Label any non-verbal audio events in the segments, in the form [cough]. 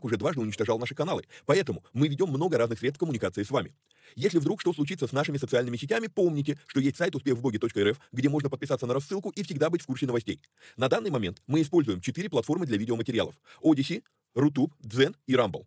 уже дважды уничтожал наши каналы. Поэтому мы ведем много разных средств коммуникации с вами. Если вдруг что случится с нашими социальными сетями, помните, что есть сайт успехвбоге.рф, где можно подписаться на рассылку и всегда быть в курсе новостей. На данный момент мы используем четыре платформы для видеоматериалов. Odyssey, Rutube, Zen и Rumble.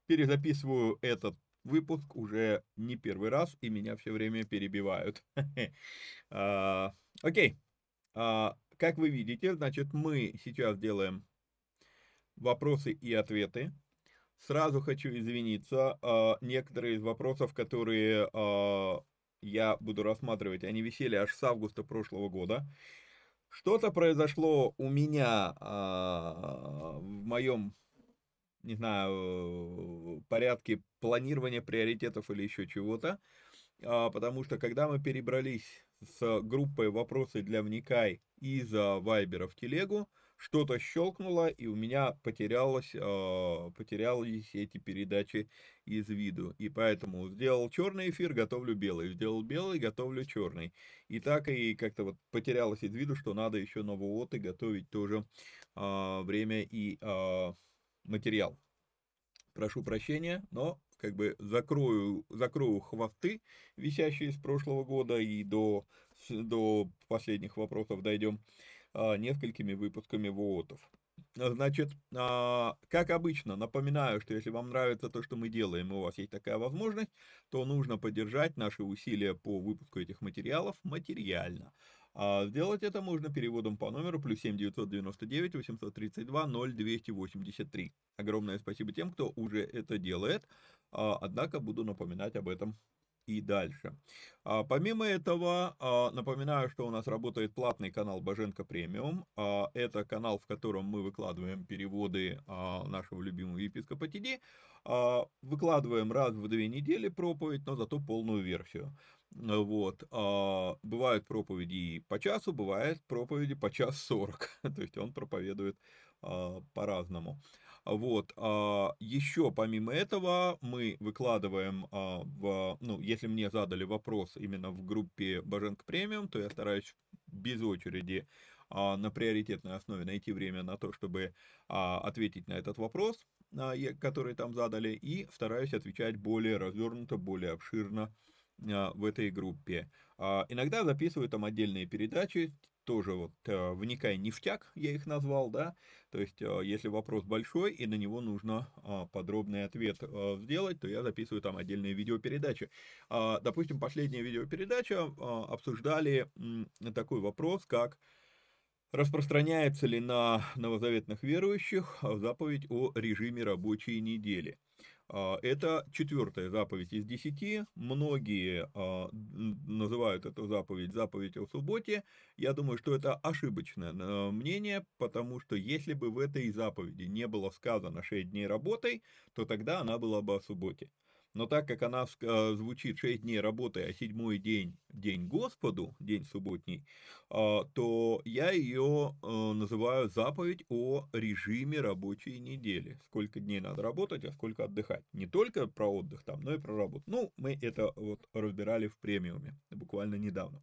перезаписываю этот выпуск уже не первый раз, и меня все время перебивают. [laughs] а, окей. А, как вы видите, значит, мы сейчас делаем вопросы и ответы. Сразу хочу извиниться, а, некоторые из вопросов, которые я буду рассматривать, они висели аж с августа прошлого года. Что-то произошло у меня в моем, не знаю, порядке планирования приоритетов или еще чего-то, а, потому что когда мы перебрались с группой «Вопросы для вникай» из Вайбера в телегу, что-то щелкнуло, и у меня потерялось, э, потерялись эти передачи из виду. И поэтому сделал черный эфир, готовлю белый. Сделал белый, готовлю черный. И так и как-то вот потерялось из виду, что надо еще новооты готовить тоже э, время и э, материал. Прошу прощения, но как бы закрою, закрою хвосты, висящие с прошлого года, и до, до последних вопросов дойдем. А, несколькими выпусками ВООТов. Значит, а, как обычно, напоминаю, что если вам нравится то, что мы делаем, и у вас есть такая возможность, то нужно поддержать наши усилия по выпуску этих материалов материально. А сделать это можно переводом по номеру плюс 7 999 832 0283. Огромное спасибо тем, кто уже это делает, однако буду напоминать об этом и дальше. А, помимо этого, а, напоминаю, что у нас работает платный канал Боженко Премиум. А, это канал, в котором мы выкладываем переводы а, нашего любимого епископа Тиди. А, выкладываем раз в две недели проповедь, но зато полную версию. Вот. А, бывают проповеди по часу, бывает проповеди по час сорок. [laughs] То есть он проповедует а, по-разному. Вот. А, еще помимо этого мы выкладываем а, в, ну, если мне задали вопрос именно в группе Боженко Премиум, то я стараюсь без очереди а, на приоритетной основе найти время на то, чтобы ответить на этот вопрос, который там задали, и стараюсь отвечать более развернуто, более обширно в этой группе. Иногда записываю там отдельные передачи, тоже вот э, вникай ништяк, я их назвал, да, то есть если вопрос большой и на него нужно подробный ответ сделать, то я записываю там отдельные видеопередачи. Допустим, последняя видеопередача обсуждали такой вопрос, как распространяется ли на новозаветных верующих заповедь о режиме рабочей недели. А, это четвертая заповедь из десяти. Многие а, называют эту заповедь заповедь о субботе. Я думаю, что это ошибочное э, мнение, потому что если бы в этой заповеди не было сказано шесть дней работой, то тогда она была бы о субботе. Но так как она э, звучит 6 дней работы, а седьмой день – день Господу, день субботний, а, то я ее э, называю заповедь о режиме рабочей недели. Сколько дней надо работать, а сколько отдыхать. Не только про отдых там, но и про работу. Ну, мы это вот разбирали в премиуме буквально недавно.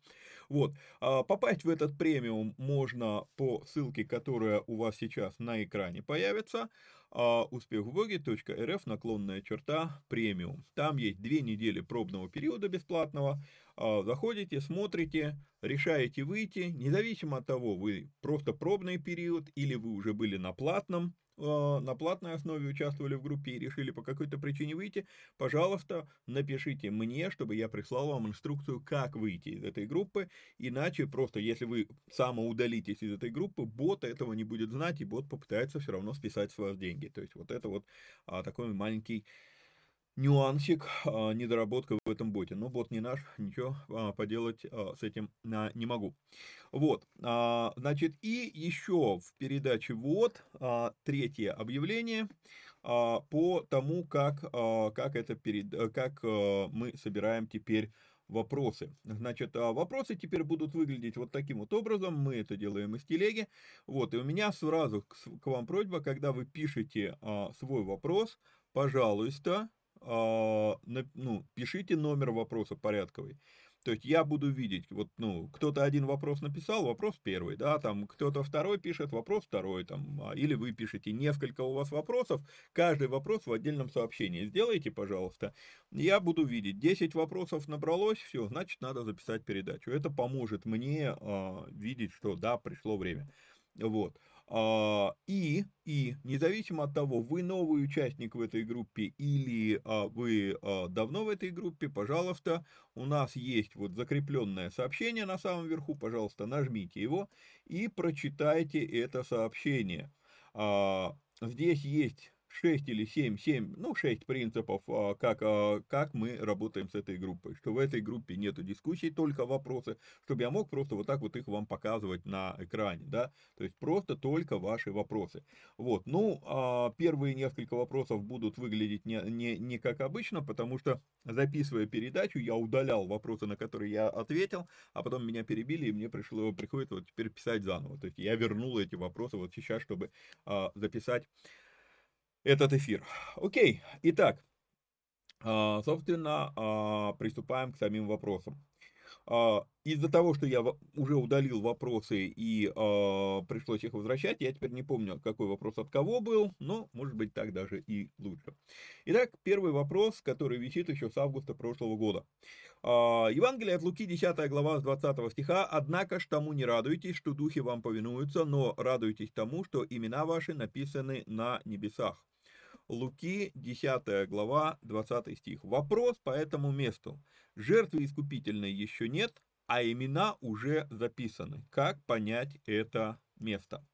Вот. А попасть в этот премиум можно по ссылке, которая у вас сейчас на экране появится а, успехвбоги.рф наклонная черта премиум. Там есть две недели пробного периода бесплатного. А, заходите, смотрите, решаете выйти, независимо от того, вы просто пробный период или вы уже были на платном на платной основе участвовали в группе и решили по какой-то причине выйти, пожалуйста, напишите мне, чтобы я прислал вам инструкцию, как выйти из этой группы. Иначе просто, если вы самоудалитесь из этой группы, бот этого не будет знать, и бот попытается все равно списать с вас деньги. То есть вот это вот а, такой маленький нюансик, а, недоработка в этом боте. Но бот не наш, ничего а, поделать а, с этим не могу. Вот, значит, и еще в передаче вот третье объявление по тому, как, как, это перед, как а, мы собираем теперь вопросы. Значит, вопросы теперь будут выглядеть вот таким вот образом. Мы это делаем из телеги. Вот, и у меня сразу к, вам просьба, когда вы пишете свой вопрос, пожалуйста, ну, пишите номер вопроса порядковый. То есть я буду видеть, вот, ну, кто-то один вопрос написал, вопрос первый, да, там кто-то второй пишет, вопрос второй, там, а, или вы пишете несколько у вас вопросов, каждый вопрос в отдельном сообщении. Сделайте, пожалуйста. Я буду видеть, 10 вопросов набралось, все, значит, надо записать передачу. Это поможет мне а, видеть, что да, пришло время. Вот. А, и, и, независимо от того, вы новый участник в этой группе или а, вы а, давно в этой группе, пожалуйста, у нас есть вот закрепленное сообщение на самом верху, пожалуйста, нажмите его и прочитайте это сообщение. Здесь есть 6 или 7, 7, ну 6 принципов, а, как, а, как мы работаем с этой группой. Что в этой группе нету дискуссий, только вопросы, чтобы я мог просто вот так вот их вам показывать на экране, да, то есть просто только ваши вопросы. Вот, ну, а, первые несколько вопросов будут выглядеть не, не, не как обычно, потому что записывая передачу, я удалял вопросы, на которые я ответил, а потом меня перебили, и мне пришло, приходится вот теперь писать заново. То есть я вернул эти вопросы вот сейчас, чтобы записать этот эфир. Окей, итак, а, собственно, а, приступаем к самим вопросам. А, из-за того, что я уже удалил вопросы и пришлось их возвращать, я теперь не помню, какой вопрос от кого был, но, может быть, так даже и лучше. Итак, первый вопрос, который висит еще с августа прошлого года. Евангелие от Луки, 10 глава с 20 стиха. «Однако ж тому не радуйтесь, что духи вам повинуются, но радуйтесь тому, что имена ваши написаны на небесах». Луки, 10 глава, 20 стих. Вопрос по этому месту. Жертвы искупительной еще нет, а имена уже записаны. Как понять это место?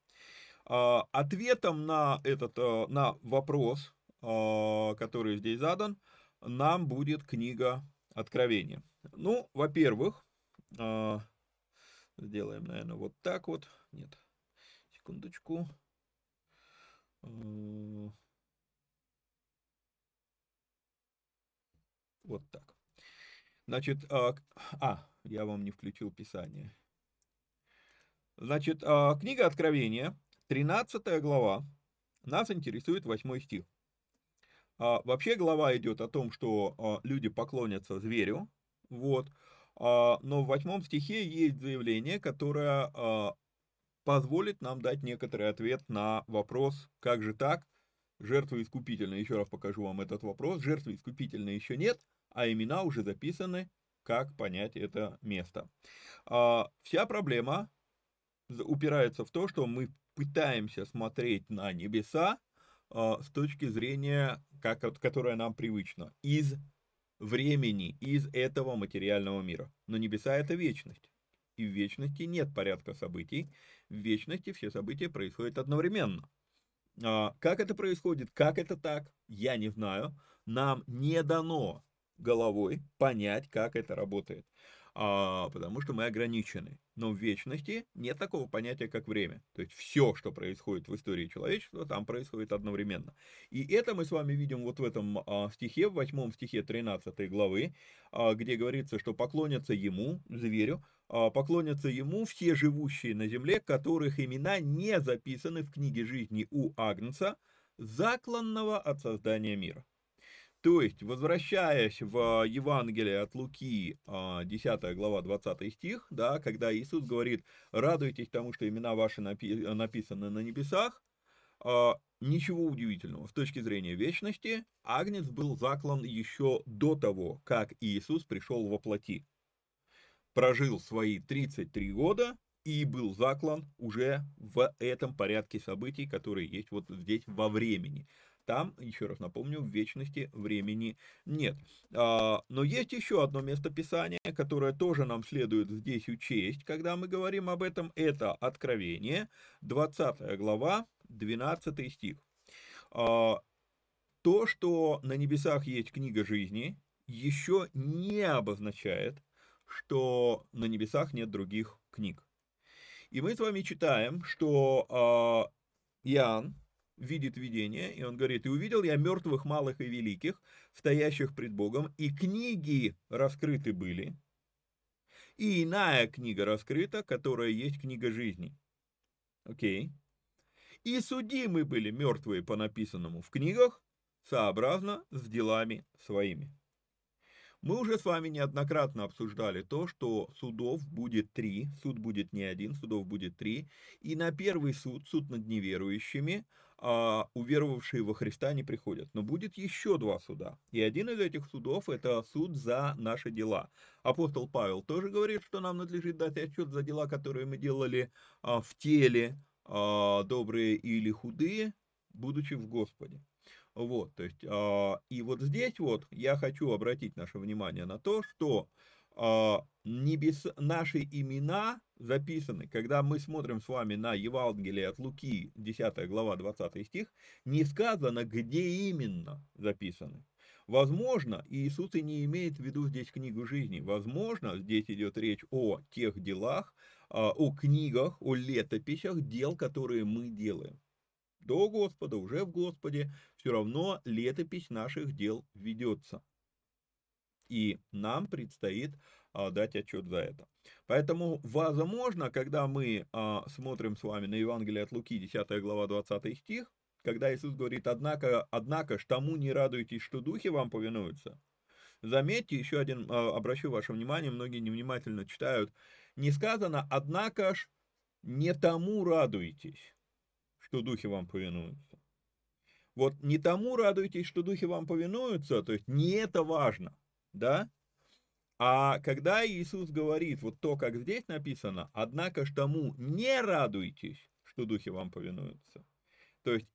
А, ответом на этот а, на вопрос, а, который здесь задан, нам будет книга откровения. Ну, во-первых, сделаем, наверное, вот так вот. Нет, секундочку. Вот так. Значит, а, а, я вам не включил Писание. Значит, а, книга Откровения, 13 глава, нас интересует 8 стих. А, вообще глава идет о том, что а, люди поклонятся зверю, вот, а, но в восьмом стихе есть заявление, которое а, позволит нам дать некоторый ответ на вопрос, как же так, жертвы искупительной, еще раз покажу вам этот вопрос, жертвы искупительной еще нет, а имена уже записаны, как понять это место. А, вся проблема упирается в то, что мы пытаемся смотреть на небеса а, с точки зрения, как, которая нам привычна, из времени, из этого материального мира. Но небеса – это вечность. И в вечности нет порядка событий. В вечности все события происходят одновременно. А, как это происходит, как это так, я не знаю. Нам не дано головой понять, как это работает а, потому что мы ограничены. Но в вечности нет такого понятия, как время. То есть все, что происходит в истории человечества, там происходит одновременно. И это мы с вами видим вот в этом а, стихе, в восьмом стихе 13 главы, а, где говорится, что поклонятся ему, зверю, а, поклонятся ему все живущие на земле, которых имена не записаны в книге жизни у Агнца, закланного от создания мира. То есть, возвращаясь в Евангелие от Луки, 10 а, глава, 20 стих, да, когда Иисус говорит, радуйтесь тому, что имена ваши написаны на небесах, а, ничего удивительного. С точки зрения вечности, Агнец был заклан еще до того, как Иисус пришел во плоти. Прожил свои 33 года и был заклан уже в этом порядке событий, которые есть вот здесь во времени. Там, еще раз напомню, вечности времени нет. А, но есть еще одно место Писания, которое тоже нам следует здесь учесть, когда мы говорим об этом. Это Откровение, 20 глава, 12 стих. А, то, что на небесах есть книга жизни, еще не обозначает, что на небесах нет других книг. И мы с вами читаем, что э, Иоанн, видит видение, и он говорит, «И увидел я мертвых малых и великих, стоящих пред Богом, и книги раскрыты были, и иная книга раскрыта, которая есть книга жизни». Окей. И судимы были мертвые по написанному в книгах, сообразно с делами своими. Мы уже с вами неоднократно обсуждали то, что судов будет три, суд будет не один, судов будет три, и на первый суд, суд над неверующими, а, уверовавшие во Христа не приходят. Но будет еще два суда. И один из этих судов – это суд за наши дела. Апостол Павел тоже говорит, что нам надлежит дать отчет за дела, которые мы делали а, в теле, а, добрые или худые, будучи в Господе. Вот, то есть, э, и вот здесь вот я хочу обратить наше внимание на то, что небес, наши имена записаны, когда мы смотрим с вами на Евангелие от Луки, 10 глава, 20 стих, не сказано, где именно записаны. Возможно, Иисус и не имеет в виду здесь книгу жизни. Возможно, здесь идет речь о тех делах, а, о книгах, о летописях дел, которые мы делаем до Господа, уже в Господе, все равно летопись наших дел ведется. И нам предстоит а, дать отчет за это. Поэтому, возможно, когда мы а, смотрим с вами на Евангелие от Луки, 10 глава, 20 стих, когда Иисус говорит, однако, однако ж тому не радуйтесь, что духи вам повинуются. Заметьте, еще один, а, обращу ваше внимание, многие невнимательно читают, не сказано, однако ж не тому радуйтесь что духи вам повинуются. Вот не тому радуйтесь, что духи вам повинуются, то есть не это важно, да? А когда Иисус говорит вот то, как здесь написано, однако ж тому не радуйтесь, что духи вам повинуются. То есть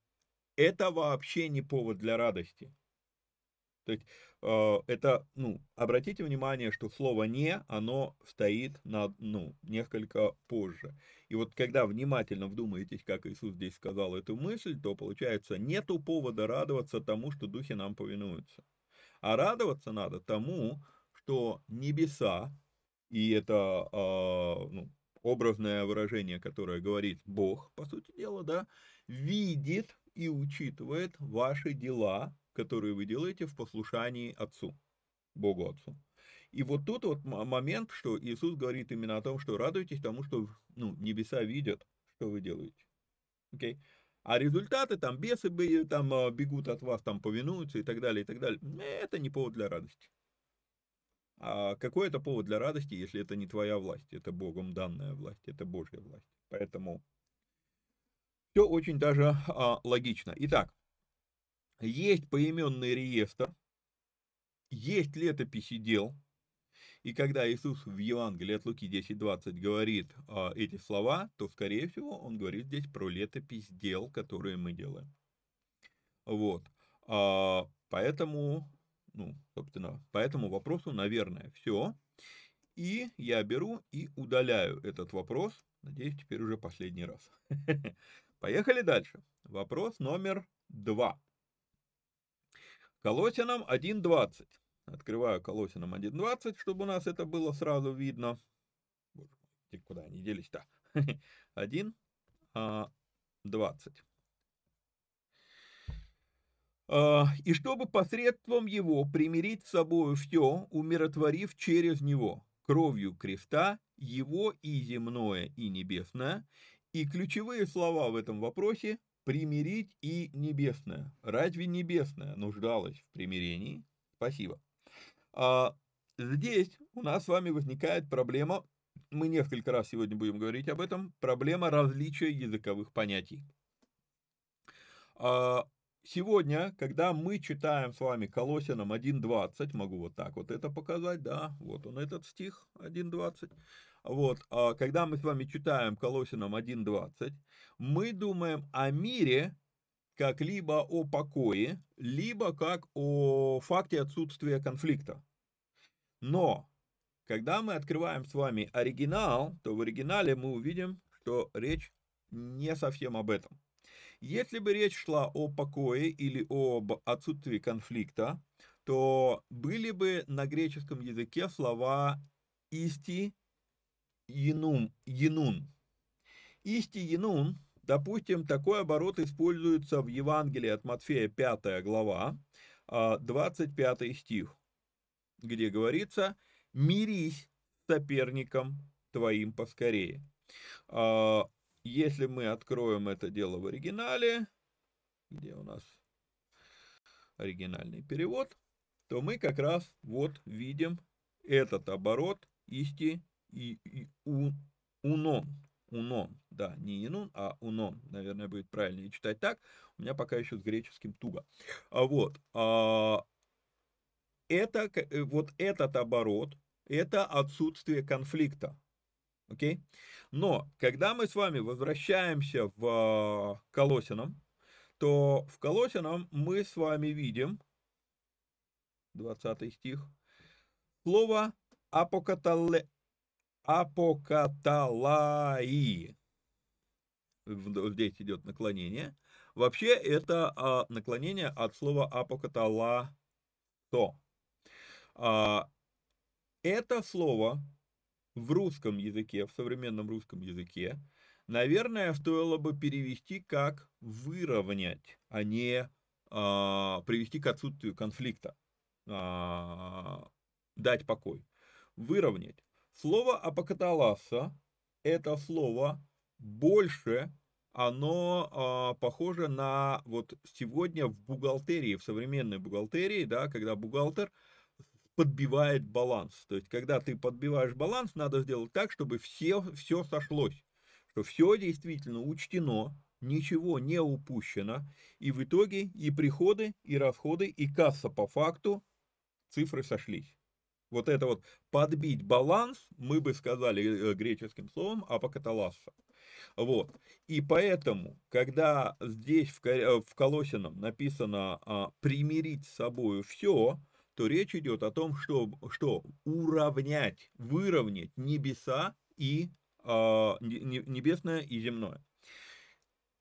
это вообще не повод для радости. То есть э, это, ну, обратите внимание, что слово «не», оно стоит на, ну, несколько позже. И вот когда внимательно вдумаетесь, как Иисус здесь сказал эту мысль, то получается, нету повода радоваться тому, что духи нам повинуются. А радоваться надо тому, что небеса, и это а, ну, образное выражение, которое говорит Бог, по сути дела, да, видит и учитывает ваши дела, которые вы делаете в послушании Отцу, Богу Отцу. И вот тут вот момент, что Иисус говорит именно о том, что радуйтесь тому, что ну, небеса видят, что вы делаете. Okay? А результаты, там, бесы там, а, бегут от вас, там, повинуются и так далее, и так далее. Это не повод для радости. А какой это повод для радости, если это не твоя власть, это Богом данная власть, это Божья власть. Поэтому все очень даже а, логично. Итак, есть поименный реестр, есть летописи дел, и когда Иисус в Евангелии от Луки 10.20 говорит а, эти слова, то, скорее всего, он говорит здесь про летопись дел, которые мы делаем. Вот. А, поэтому, ну, собственно, по этому вопросу, наверное, все. И я беру и удаляю этот вопрос. Надеюсь, теперь уже последний раз. [laughs] Поехали дальше. Вопрос номер два. Колосинам 1.20. Открываю Колосинам 1.20, чтобы у нас это было сразу видно. Боже мой, куда они делись-то? [laughs] 1, 20. А, и чтобы посредством его примирить с собой все, умиротворив через него, кровью креста, его и земное, и небесное, и ключевые слова в этом вопросе примирить и небесное. Разве небесное нуждалось в примирении? Спасибо. А, здесь у нас с вами возникает проблема, мы несколько раз сегодня будем говорить об этом, проблема различия языковых понятий. А, сегодня, когда мы читаем с вами Колосинам 1.20, могу вот так вот это показать, да, вот он этот стих 1.20, вот, а когда мы с вами читаем Колосинам 1.20, мы думаем о мире как либо о покое, либо как о факте отсутствия конфликта. Но, когда мы открываем с вами оригинал, то в оригинале мы увидим, что речь не совсем об этом. Если бы речь шла о покое или об отсутствии конфликта, то были бы на греческом языке слова «исти», «енум», «енун». «Исти», «енун» Допустим, такой оборот используется в Евангелии от Матфея 5 глава, 25 а, стих, где говорится «Мирись с соперником твоим поскорее». А, если мы откроем это дело в оригинале, где у нас оригинальный перевод, то мы как раз вот видим этот оборот исти и, и у, унон. Унон, да, не Инун, а Унон, наверное, будет правильнее читать так. У меня пока еще с греческим туго. А вот, а, это, э, вот этот оборот, это отсутствие конфликта. Окей? Но, когда мы с вами возвращаемся в а, Колосинам, то в Колосинам мы с вами видим, 20 стих, слово апокатале, апокаталаи. Здесь идет наклонение. Вообще это а, наклонение от слова апокатала то. А, это слово в русском языке, в современном русском языке, наверное, стоило бы перевести как выровнять, а не а, привести к отсутствию конфликта, а, дать покой. Выровнять. Слово апокаталаса – это слово больше, оно а, похоже на вот сегодня в бухгалтерии, в современной бухгалтерии, да, когда бухгалтер подбивает баланс. То есть, когда ты подбиваешь баланс, надо сделать так, чтобы все, все сошлось, что все действительно учтено, ничего не упущено, и в итоге и приходы, и расходы, и касса по факту цифры сошлись. Вот это вот подбить баланс, мы бы сказали э, греческим словом апокаталасса. Вот. И поэтому, когда здесь в, э, Колосином написано а, «примирить с собой все», то речь идет о том, что, что уравнять, выровнять небеса и а, небесное и земное.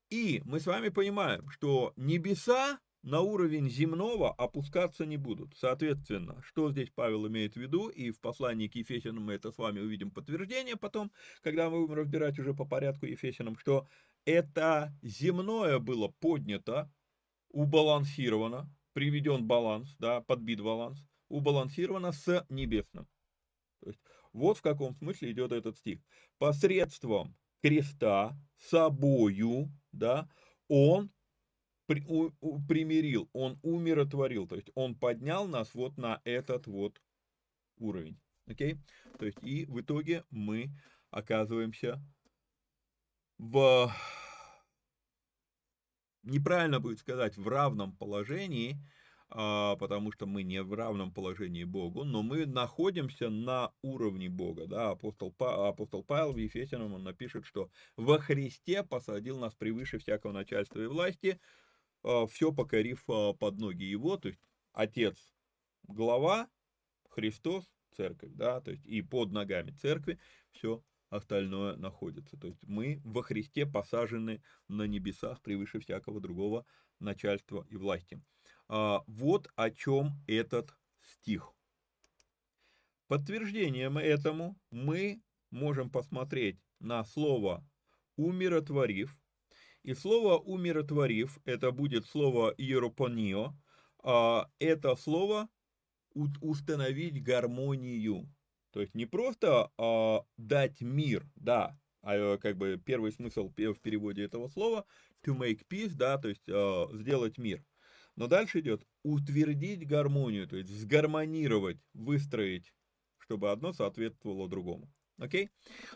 И мы с вами понимаем, что небеса на уровень земного опускаться не будут. Соответственно, что здесь Павел имеет в виду, и в послании к Ефесянам мы это с вами увидим подтверждение потом, когда мы будем разбирать уже по порядку Ефесянам, что это земное было поднято, убалансировано, приведен баланс, да, подбит баланс, убалансировано с небесным. То есть, вот в каком смысле идет этот стих. Посредством креста, собою, да, он при, у, у, примирил, он умиротворил, то есть он поднял нас вот на этот вот уровень. Окей? Okay? То есть и в итоге мы оказываемся в, неправильно будет сказать, в равном положении, а, потому что мы не в равном положении Богу, но мы находимся на уровне Бога. Да? Апостол, па, апостол Павел в Ефесянам он напишет, что во Христе посадил нас превыше всякого начальства и власти, все покорив а, под ноги его, то есть Отец глава, Христос церковь, да, то есть и под ногами церкви все остальное находится. То есть мы во Христе посажены на небесах превыше всякого другого начальства и власти. А, вот о чем этот стих. Подтверждением этому мы можем посмотреть на слово «умиротворив», и слово «умиротворив» это будет слово «иеропонио», а это слово «установить гармонию». То есть не просто а, дать мир, да, а как бы первый смысл в переводе этого слова to make peace, да, то есть а, сделать мир. Но дальше идет утвердить гармонию, то есть сгармонировать, выстроить, чтобы одно соответствовало другому. Окей?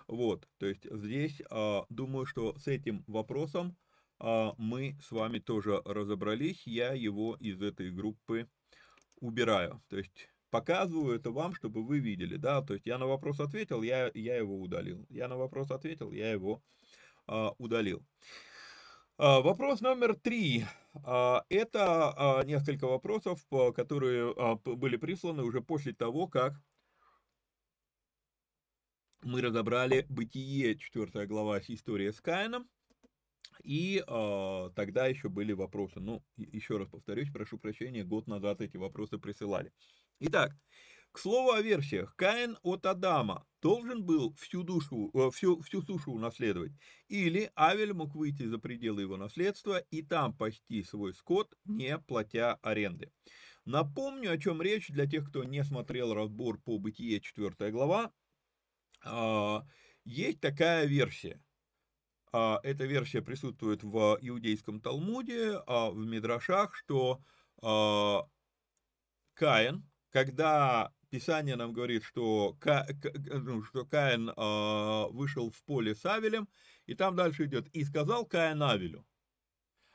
Вот, то есть здесь а, думаю, что с этим вопросом а, мы с вами тоже разобрались. Я его из этой группы убираю. То есть показываю это вам, чтобы вы видели, да, то есть я на вопрос ответил, я, я его удалил. Я на вопрос ответил, я его а, удалил. А, вопрос номер три. А, это а, несколько вопросов, которые были присланы уже после того, как мы разобрали Бытие, 4 глава, история с Каином. И э, тогда еще были вопросы. Ну, еще раз повторюсь, прошу прощения, год назад эти вопросы присылали. Итак, к слову о версиях. Каин от Адама должен был всю, душу, э, всю, всю сушу унаследовать. Или Авель мог выйти за пределы его наследства и там пасти свой скот, не платя аренды. Напомню, о чем речь для тех, кто не смотрел разбор по Бытие 4 глава. А, есть такая версия. А, эта версия присутствует в иудейском Талмуде, а, в Мидрашах, что Каин, когда Писание нам говорит, что, Ка, ну, что Каин вышел в поле с Авелем, и там дальше идет, и сказал Каин Авелю.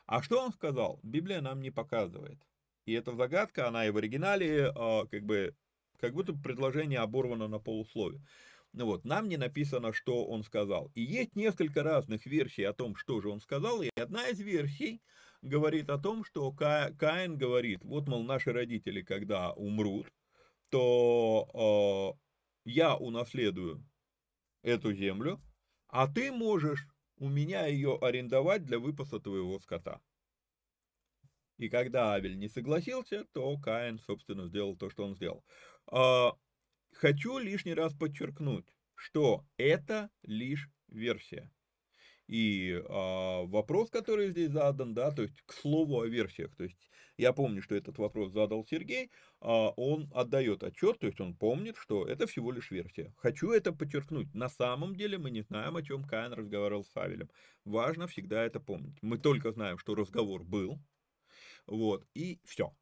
А что он сказал, Библия нам не показывает. И эта загадка, она и в оригинале, как бы, как будто предложение оборвано на полуслове. Ну вот, нам не написано, что он сказал. И есть несколько разных версий о том, что же он сказал, и одна из версий говорит о том, что Ка, Каин говорит, вот, мол, наши родители, когда умрут, то э, я унаследую эту землю, а ты можешь у меня ее арендовать для выпаса твоего скота. И когда Авель не согласился, то Каин, собственно, сделал то, что он сделал. Хочу лишний раз подчеркнуть, что это лишь версия. И а, вопрос, который здесь задан, да, то есть к слову о версиях, то есть я помню, что этот вопрос задал Сергей, а, он отдает отчет, то есть он помнит, что это всего лишь версия. Хочу это подчеркнуть. На самом деле мы не знаем, о чем Каин разговаривал с Авелем. Важно всегда это помнить. Мы только знаем, что разговор был, вот, и все.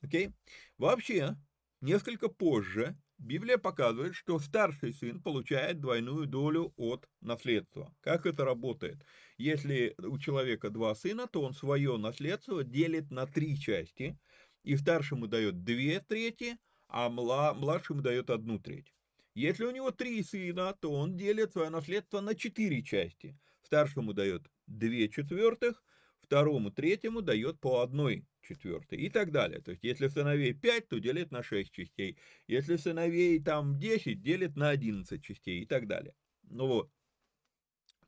Окей? Вообще, несколько позже Библия показывает, что старший сын получает двойную долю от наследства. Как это работает? Если у человека два сына, то он свое наследство делит на три части, и старшему дает две трети, а младшему дает одну треть. Если у него три сына, то он делит свое наследство на четыре части. Старшему дает две четвертых, второму, третьему дает по одной четвертой и так далее. То есть, если сыновей 5, то делит на 6 частей. Если сыновей там 10, делит на 11 частей и так далее. Ну вот.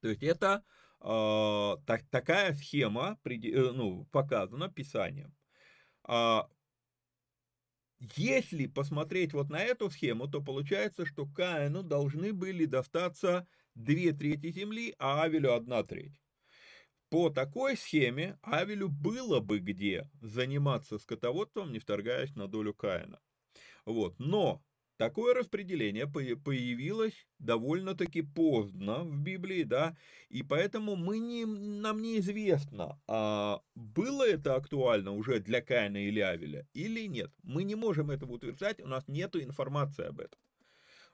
То есть, это э, так, такая схема э, ну, показана Писанием. А, если посмотреть вот на эту схему, то получается, что Каину должны были достаться две трети земли, а Авелю одна треть. По такой схеме Авелю было бы где заниматься скотоводством, не вторгаясь на долю Каина. Вот. Но Такое распределение появилось довольно-таки поздно в Библии, да, и поэтому мы не, нам неизвестно, а было это актуально уже для Каина или Авеля или нет. Мы не можем этого утверждать, у нас нет информации об этом.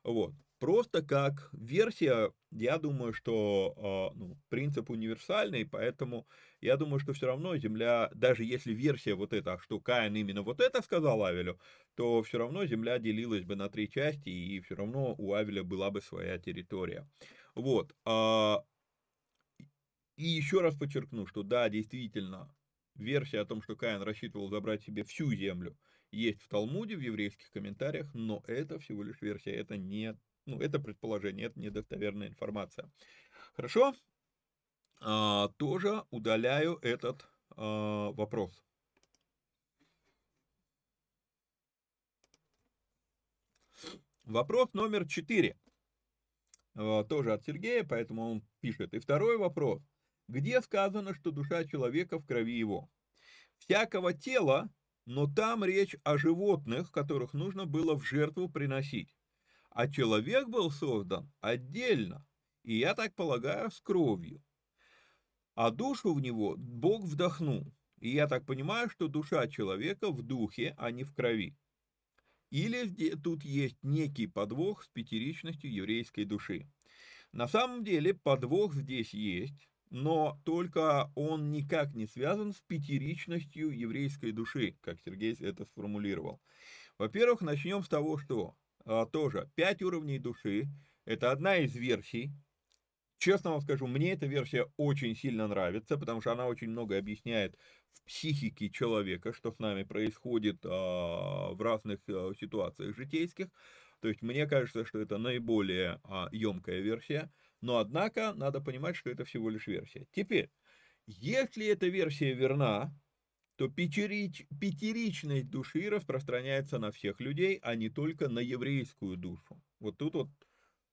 Вот. Просто как версия, я думаю, что э, ну, принцип универсальный, поэтому я думаю, что все равно Земля, даже если версия вот эта, что Каин именно вот это сказал Авелю, то все равно Земля делилась бы на три части, и все равно у Авеля была бы своя территория. Вот. Э, и еще раз подчеркну, что да, действительно, версия о том, что Каин рассчитывал забрать себе всю землю, есть в Талмуде, в еврейских комментариях, но это всего лишь версия, это не ну, это предположение, это недостоверная информация. Хорошо? А, тоже удаляю этот а, вопрос. Вопрос номер четыре. А, тоже от Сергея, поэтому он пишет. И второй вопрос. Где сказано, что душа человека в крови его? Всякого тела, но там речь о животных, которых нужно было в жертву приносить а человек был создан отдельно, и я так полагаю, с кровью. А душу в него Бог вдохнул, и я так понимаю, что душа человека в духе, а не в крови. Или тут есть некий подвох с пятеричностью еврейской души. На самом деле подвох здесь есть, но только он никак не связан с пятеричностью еврейской души, как Сергей это сформулировал. Во-первых, начнем с того, что тоже 5 уровней души. Это одна из версий. Честно вам скажу, мне эта версия очень сильно нравится, потому что она очень много объясняет в психике человека, что с нами происходит а, в разных а, ситуациях житейских. То есть мне кажется, что это наиболее а, емкая версия, но однако надо понимать, что это всего лишь версия. Теперь, если эта версия верна, то пятерич, пятеричность души распространяется на всех людей, а не только на еврейскую душу. Вот тут вот,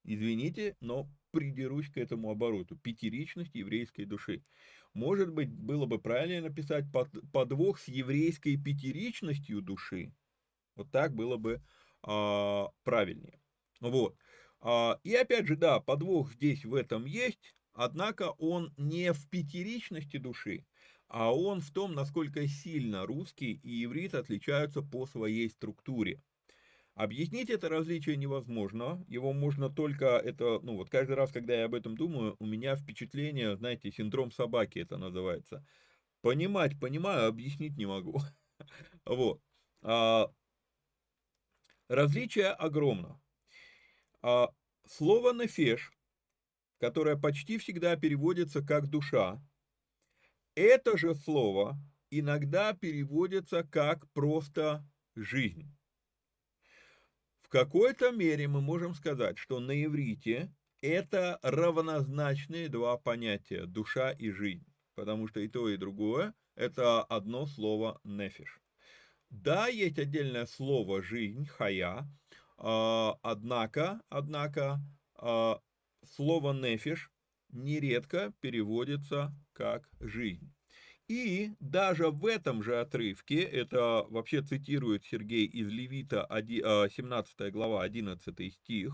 извините, но придерусь к этому обороту. Пятеричность еврейской души. Может быть, было бы правильнее написать под, подвох с еврейской пятеричностью души. Вот так было бы а, правильнее. Вот. А, и опять же, да, подвох здесь в этом есть, однако он не в пятеричности души, а он в том, насколько сильно русский и иврит отличаются по своей структуре. Объяснить это различие невозможно, его можно только, это, ну вот каждый раз, когда я об этом думаю, у меня впечатление, знаете, синдром собаки это называется. Понимать, понимаю, объяснить не могу. [laughs] Вот. А, различие огромно. А, слово «нефеш», которое почти всегда переводится как «душа», это же слово иногда переводится как просто «жизнь». В какой-то мере мы можем сказать, что на иврите это равнозначные два понятия – душа и жизнь, потому что и то, и другое – это одно слово «нефиш». Да, есть отдельное слово «жизнь», «хая», а, однако, однако а, слово «нефиш» нередко переводится как «жизнь». И даже в этом же отрывке, это вообще цитирует Сергей из Левита, 17 а, глава, 11 стих,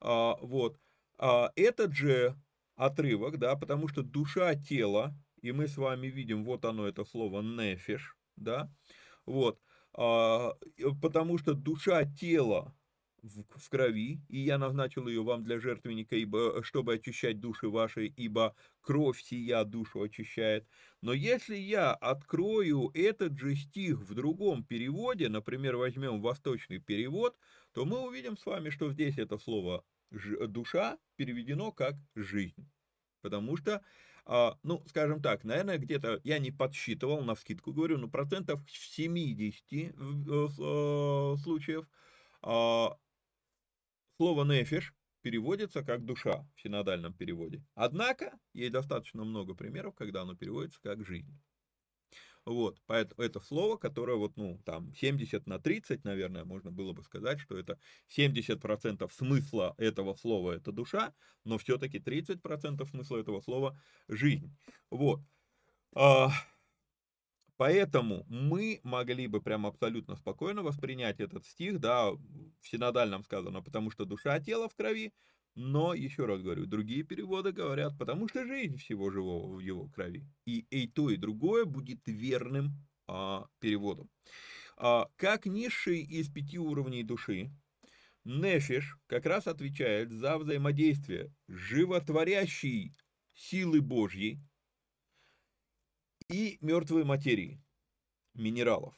а, вот, а, этот же отрывок, да, потому что душа тела, и мы с вами видим, вот оно, это слово нефиш, да, вот, потому что душа тела в, в крови, и я назначил ее вам для жертвенника, ибо, чтобы очищать души ваши, ибо кровь сия душу очищает. Но если я открою этот же стих в другом переводе, например, возьмем восточный перевод, то мы увидим с вами, что здесь это слово «душа» переведено как «жизнь». Потому что, а, ну, скажем так, наверное, где-то, я не подсчитывал, на скидку говорю, но процентов 70 э, э, случаев а, Слово «нефиш» переводится как «душа» в синодальном переводе. Однако, есть достаточно много примеров, когда оно переводится как «жизнь». Вот, поэтому это слово, которое вот, ну, там, 70 на 30, наверное, можно было бы сказать, что это 70% смысла этого слова – это душа, но все-таки 30% смысла этого слова – жизнь. Вот. Поэтому мы могли бы прям абсолютно спокойно воспринять этот стих, да, в синодальном сказано, потому что душа тела в крови, но, еще раз говорю, другие переводы говорят, потому что жизнь всего живого в его крови. И, и то, и другое будет верным а, переводом. А, как низший из пяти уровней души, Нефиш как раз отвечает за взаимодействие животворящей силы Божьей и мертвой материи, минералов.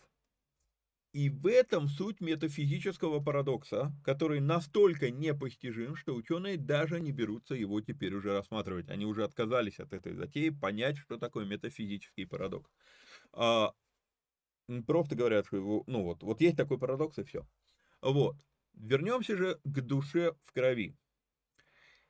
И в этом суть метафизического парадокса, который настолько непостижим, что ученые даже не берутся его теперь уже рассматривать. Они уже отказались от этой затеи понять, что такое метафизический парадокс. А, просто говорят, что его, ну вот, вот есть такой парадокс и все. Вот. Вернемся же к душе в крови.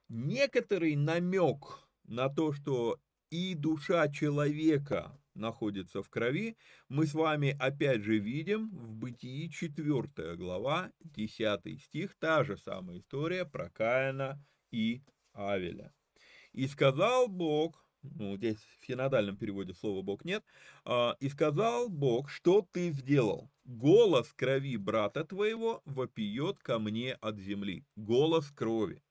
Некоторый намек на то, что и душа человека находится в крови, мы с вами опять же видим в Бытии 4 глава, 10 стих, та же самая история про Каина и Авеля. «И сказал Бог, ну, здесь в синодальном переводе слова «Бог» нет, а, «И сказал Бог, что ты сделал? Голос крови брата твоего вопиет ко мне от земли». Голос крови.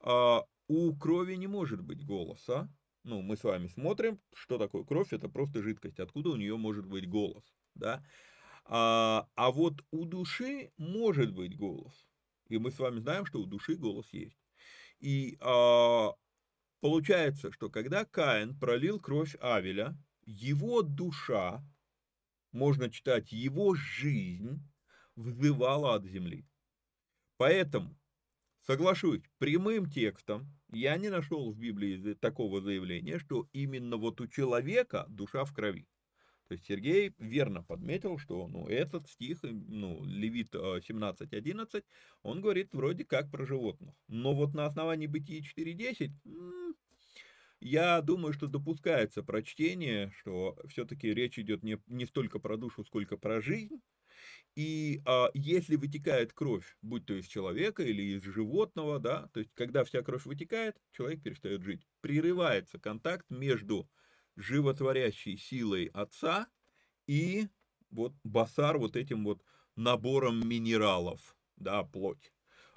А, у крови не может быть голоса, ну, мы с вами смотрим, что такое кровь, это просто жидкость, откуда у нее может быть голос, да. А, а вот у души может быть голос, и мы с вами знаем, что у души голос есть. И а, получается, что когда Каин пролил кровь Авеля, его душа, можно читать, его жизнь взывала от земли. Поэтому, соглашусь, прямым текстом я не нашел в Библии такого заявления, что именно вот у человека душа в крови. То есть Сергей верно подметил, что ну, этот стих, ну, Левит 17.11, э, он говорит вроде как про животных. Но вот на основании Бытия 4.10 я думаю, что допускается прочтение, что все-таки речь идет не, не столько про душу, сколько про жизнь. И а, если вытекает кровь, будь то из человека или из животного, да, то есть когда вся кровь вытекает, человек перестает жить. Прерывается контакт между животворящей силой отца и вот басар вот этим вот набором минералов, да, плоть.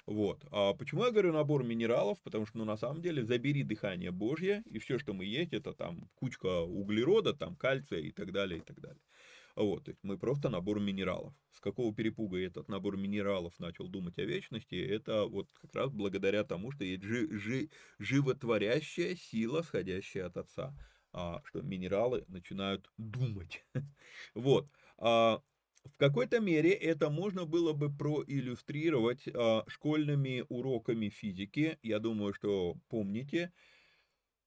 Вот. А почему я говорю набор минералов? Потому что, ну, на самом деле, забери дыхание Божье, и все, что мы есть, это там кучка углерода, там кальция и так далее, и так далее. Вот, то есть мы просто набор минералов. С какого перепуга этот набор минералов начал думать о вечности, это вот как раз благодаря тому, что есть жи жи животворящая сила, сходящая от Отца, а, что минералы начинают думать. [laughs] вот. А, в какой-то мере это можно было бы проиллюстрировать а, школьными уроками физики. Я думаю, что помните, а,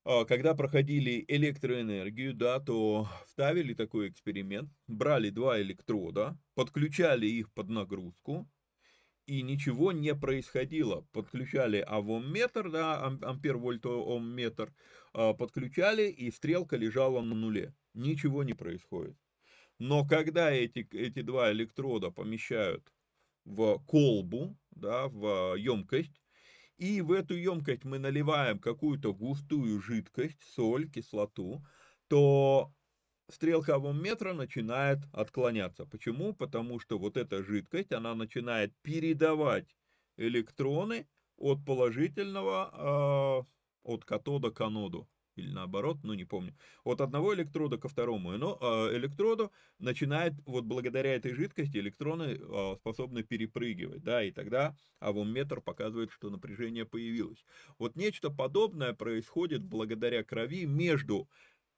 когда проходили электроэнергию, да, то ставили такой эксперимент, брали два электрода, подключали их под нагрузку, и ничего не происходило. Подключали авомметр, да, ампер-вольт омметр, а, подключали, и стрелка лежала на нуле. Ничего не происходит. Но когда эти, эти два электрода помещают в колбу, да, в емкость, и в эту емкость мы наливаем какую-то густую жидкость, соль, кислоту, то стрелка метра начинает отклоняться. Почему? Потому что вот эта жидкость, она начинает передавать электроны от положительного, э, от катода к аноду или наоборот, ну не помню, от одного электрода ко второму но, э, электроду начинает, вот благодаря этой жидкости электроны э, способны перепрыгивать, да, и тогда авомметр показывает, что напряжение появилось. Вот нечто подобное происходит благодаря крови между,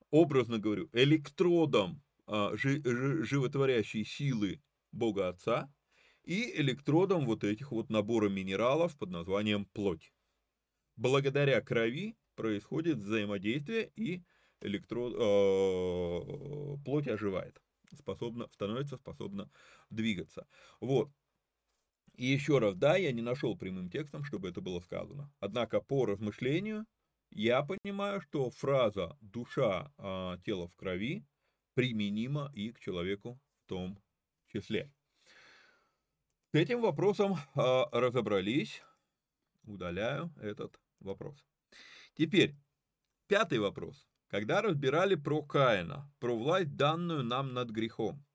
образно говорю, электродом э, жи, жи, животворящей силы Бога Отца и электродом вот этих вот набора минералов под названием плоть. Благодаря крови происходит взаимодействие, и электрод, э, плоть оживает, способна, становится способна двигаться. Вот. И еще раз, да, я не нашел прямым текстом, чтобы это было сказано. Однако по размышлению я понимаю, что фраза «душа, э, тело в крови» применимо и к человеку в том числе. С этим вопросом а, разобрались. Удаляю этот вопрос. Теперь, пятый вопрос. Когда разбирали про Каина, про власть, данную нам над грехом,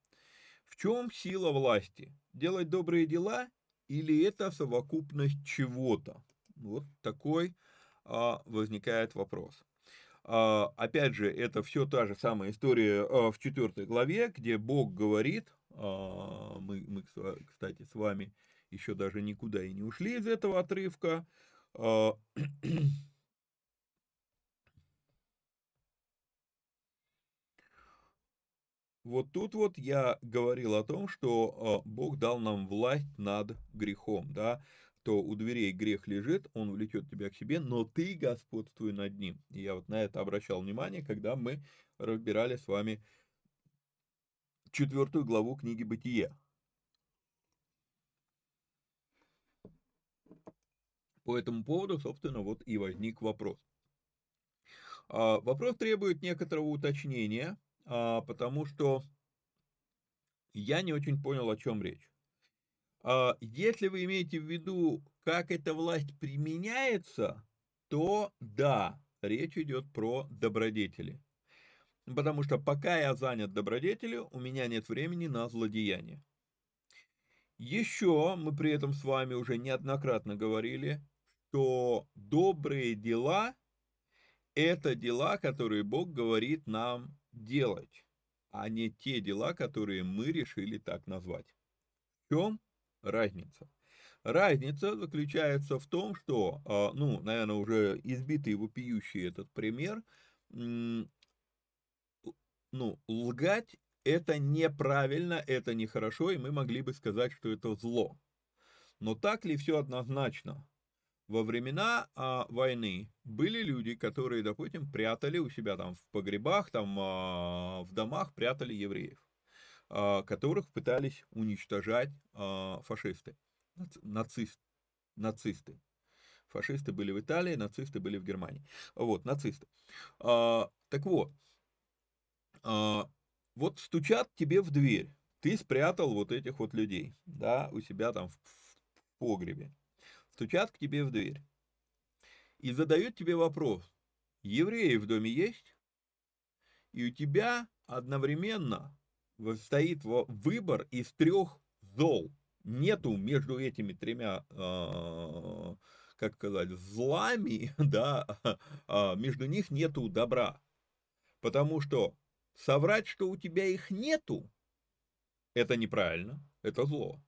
в чем сила власти? Делать добрые дела или это совокупность чего-то? Вот такой а, возникает вопрос. А, опять же, это все та же самая история а, в четвертой главе, где Бог говорит, а, мы, мы, кстати, с вами еще даже никуда и не ушли из этого отрывка, а, Вот тут вот я говорил о том, что э, Бог дал нам власть над грехом, да, то у дверей грех лежит, он влечет тебя к себе, но ты господствуй над ним. И я вот на это обращал внимание, когда мы разбирали с вами четвертую главу книги «Бытие». По этому поводу, собственно, вот и возник вопрос. А, вопрос требует некоторого уточнения, а, потому что я не очень понял, о чем речь. А, если вы имеете в виду, как эта власть применяется, то да, речь идет про добродетели. Потому что пока я занят добродетелью, у меня нет времени на злодеяние. Еще мы при этом с вами уже неоднократно говорили, что добрые дела – это дела, которые Бог говорит нам делать, а не те дела, которые мы решили так назвать. В чем разница? Разница заключается в том, что, а, ну, наверное, уже избитый вопиющий этот пример, ну, лгать это неправильно, это нехорошо, и мы могли бы сказать, что это зло. Но так ли все однозначно? Во времена а, войны были люди, которые, допустим, прятали у себя там в погребах, там а, в домах прятали евреев, а, которых пытались уничтожать а, фашисты, нацист, нацисты. Фашисты были в Италии, нацисты были в Германии. Вот, нацисты. А, так вот, а, вот стучат тебе в дверь, ты спрятал вот этих вот людей, да, у себя там в, в погребе стучат к тебе в дверь и задают тебе вопрос, евреи в доме есть? И у тебя одновременно стоит выбор из трех зол. Нету между этими тремя, э, как сказать, злами, [laughs] да, э, между них нету добра. Потому что соврать, что у тебя их нету, это неправильно, это зло.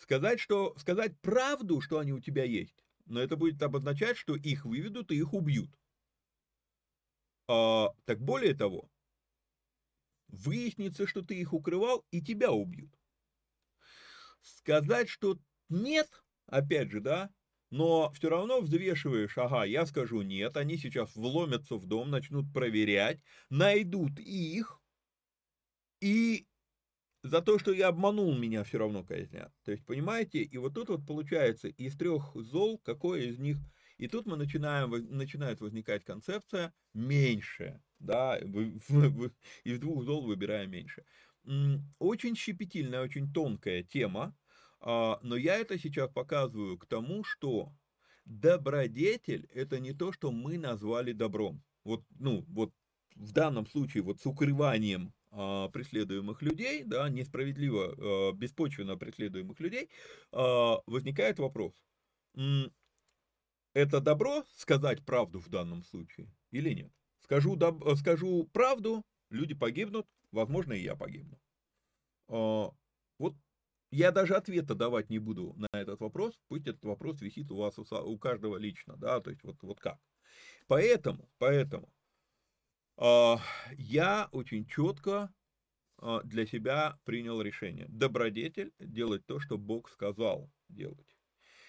Сказать, что, сказать правду, что они у тебя есть, но это будет обозначать, что их выведут и их убьют. А, так более того, выяснится, что ты их укрывал, и тебя убьют. Сказать, что нет, опять же, да, но все равно взвешиваешь, ага, я скажу нет, они сейчас вломятся в дом, начнут проверять, найдут их, и за то, что я обманул, меня все равно казнят. То есть, понимаете, и вот тут вот получается из трех зол, какое из них... И тут мы начинаем, начинает возникать концепция меньше, да, из двух зол выбирая меньше. Очень щепетильная, очень тонкая тема, а, но я это сейчас показываю к тому, что добродетель – это не то, что мы назвали добром. Вот, ну, вот в данном случае вот с укрыванием преследуемых людей, да, несправедливо, а, беспочвенно преследуемых людей, а, возникает вопрос, это добро сказать правду в данном случае или нет? Скажу, доб, скажу правду, люди погибнут, возможно, и я погибну. Вот я даже ответа давать не буду на этот вопрос, пусть этот вопрос висит у вас у, каждого лично, да, то есть вот, вот как. Поэтому, поэтому а, я очень четко а, для себя принял решение. Добродетель делать то, что Бог сказал делать.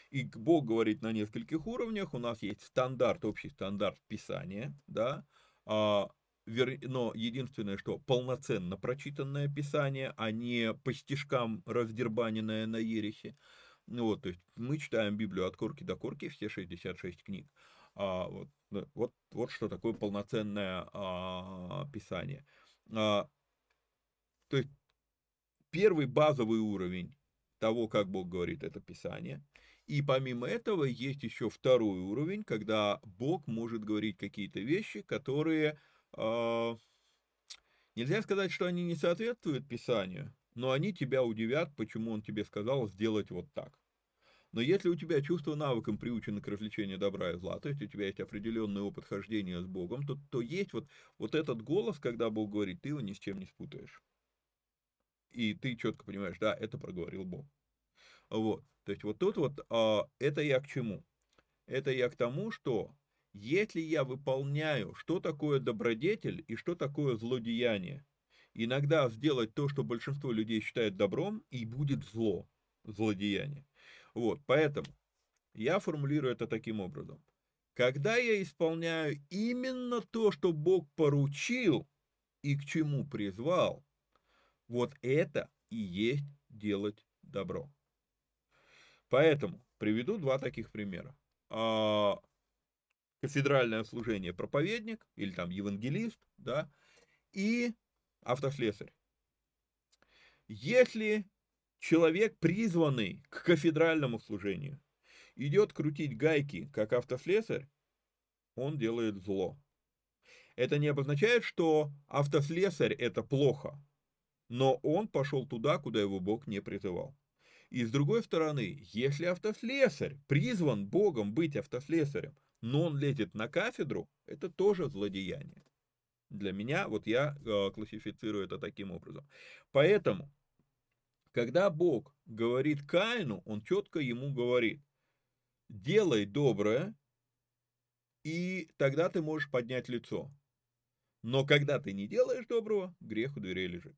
И Бог говорит на нескольких уровнях. У нас есть стандарт, общий стандарт Писания, да, а, но единственное, что полноценно прочитанное Писание, а не по стишкам раздербаненное на ереси. Ну вот, то есть мы читаем Библию от корки до корки, все 66 книг. А, вот, вот, вот что такое полноценное а, писание. А, То есть первый базовый уровень того, как Бог говорит, это Писание. И помимо этого есть еще второй уровень, когда Бог может говорить какие-то вещи, которые э, нельзя сказать, что они не соответствуют Писанию, но они тебя удивят, почему Он тебе сказал сделать вот так. Но если у тебя чувство навыком приучено к развлечению добра и зла, то есть у тебя есть определенный опыт хождения с Богом, то, то есть вот, вот этот голос, когда Бог говорит, ты его ни с чем не спутаешь. И ты четко понимаешь, да, это проговорил Бог. Вот. То есть вот тут вот а, это я к чему? Это я к тому, что если я выполняю, что такое добродетель и что такое злодеяние, иногда сделать то, что большинство людей считает добром, и будет зло, злодеяние. Вот, поэтому я формулирую это таким образом. Когда я исполняю именно то, что Бог поручил и к чему призвал, вот это и есть делать добро. Поэтому приведу два таких примера. А, кафедральное служение проповедник или там евангелист, да, и автослесарь. Если человек, призванный к кафедральному служению, идет крутить гайки, как автослесарь, он делает зло. Это не обозначает, что автослесарь это плохо, но он пошел туда, куда его Бог не призывал. И с другой стороны, если автослесарь призван Богом быть автослесарем, но он летит на кафедру, это тоже злодеяние. Для меня, вот я э, классифицирую это таким образом. Поэтому когда Бог говорит Каину, он четко ему говорит, делай доброе, и тогда ты можешь поднять лицо. Но когда ты не делаешь доброго, грех у дверей лежит.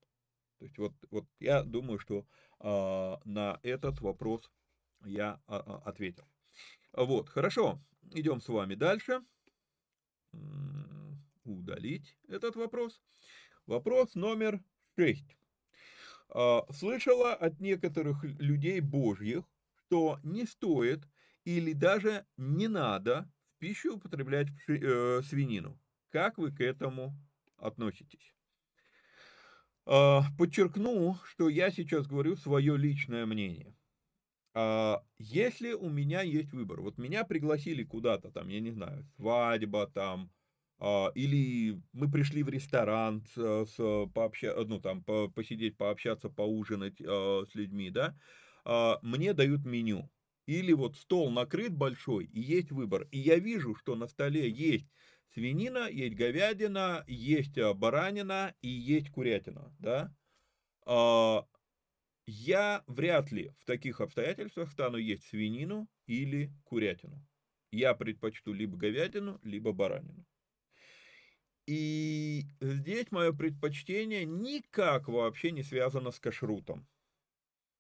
То есть вот, вот я думаю, что э, на этот вопрос я э, ответил. Вот, хорошо, идем с вами дальше. Удалить этот вопрос. Вопрос номер 6. А, слышала от некоторых людей божьих, что не стоит или даже не надо в пищу употреблять э, свинину. Как вы к этому относитесь? А, подчеркну, что я сейчас говорю свое личное мнение. А, если у меня есть выбор, вот меня пригласили куда-то, там, я не знаю, свадьба, там, или мы пришли в ресторан с, с пообща, ну там по, посидеть, пообщаться, поужинать э, с людьми, да, э, мне дают меню. Или вот стол накрыт большой, и есть выбор. И я вижу, что на столе есть свинина, есть говядина, есть баранина и есть курятина, да. Э, я вряд ли в таких обстоятельствах стану есть свинину или курятину. Я предпочту либо говядину, либо баранину. И здесь мое предпочтение никак вообще не связано с кашрутом.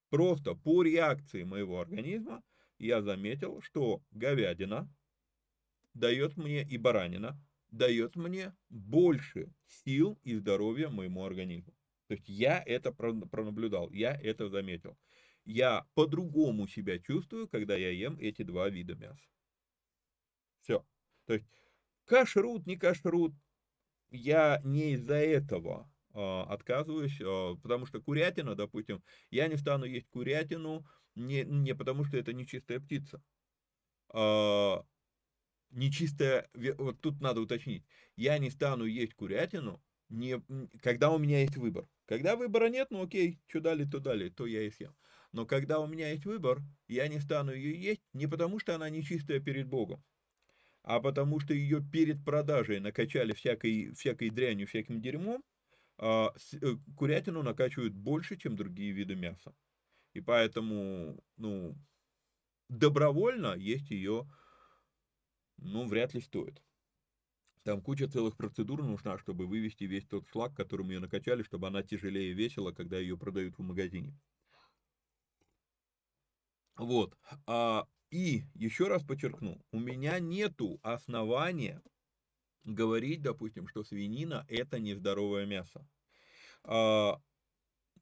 Просто по реакции моего организма я заметил, что говядина дает мне и баранина дает мне больше сил и здоровья моему организму. То есть я это пронаблюдал, я это заметил. Я по-другому себя чувствую, когда я ем эти два вида мяса. Все. То есть кашрут, не кашрут, я не из-за этого э, отказываюсь, э, потому что курятина, допустим, я не стану есть курятину не, не потому, что это нечистая птица. Э, нечистая, вот тут надо уточнить, я не стану есть курятину, не, когда у меня есть выбор. Когда выбора нет, ну окей, что дали, то дали, то я и съем. Но когда у меня есть выбор, я не стану ее есть не потому, что она нечистая перед Богом, а потому что ее перед продажей накачали всякой, всякой дрянью, всяким дерьмом, а, э, курятину накачивают больше, чем другие виды мяса. И поэтому, ну, добровольно есть ее, ну, вряд ли стоит. Там куча целых процедур нужна, чтобы вывести весь тот шлак, которым ее накачали, чтобы она тяжелее весила, когда ее продают в магазине. Вот. А и еще раз подчеркну, у меня нету основания говорить, допустим, что свинина это нездоровое мясо. А,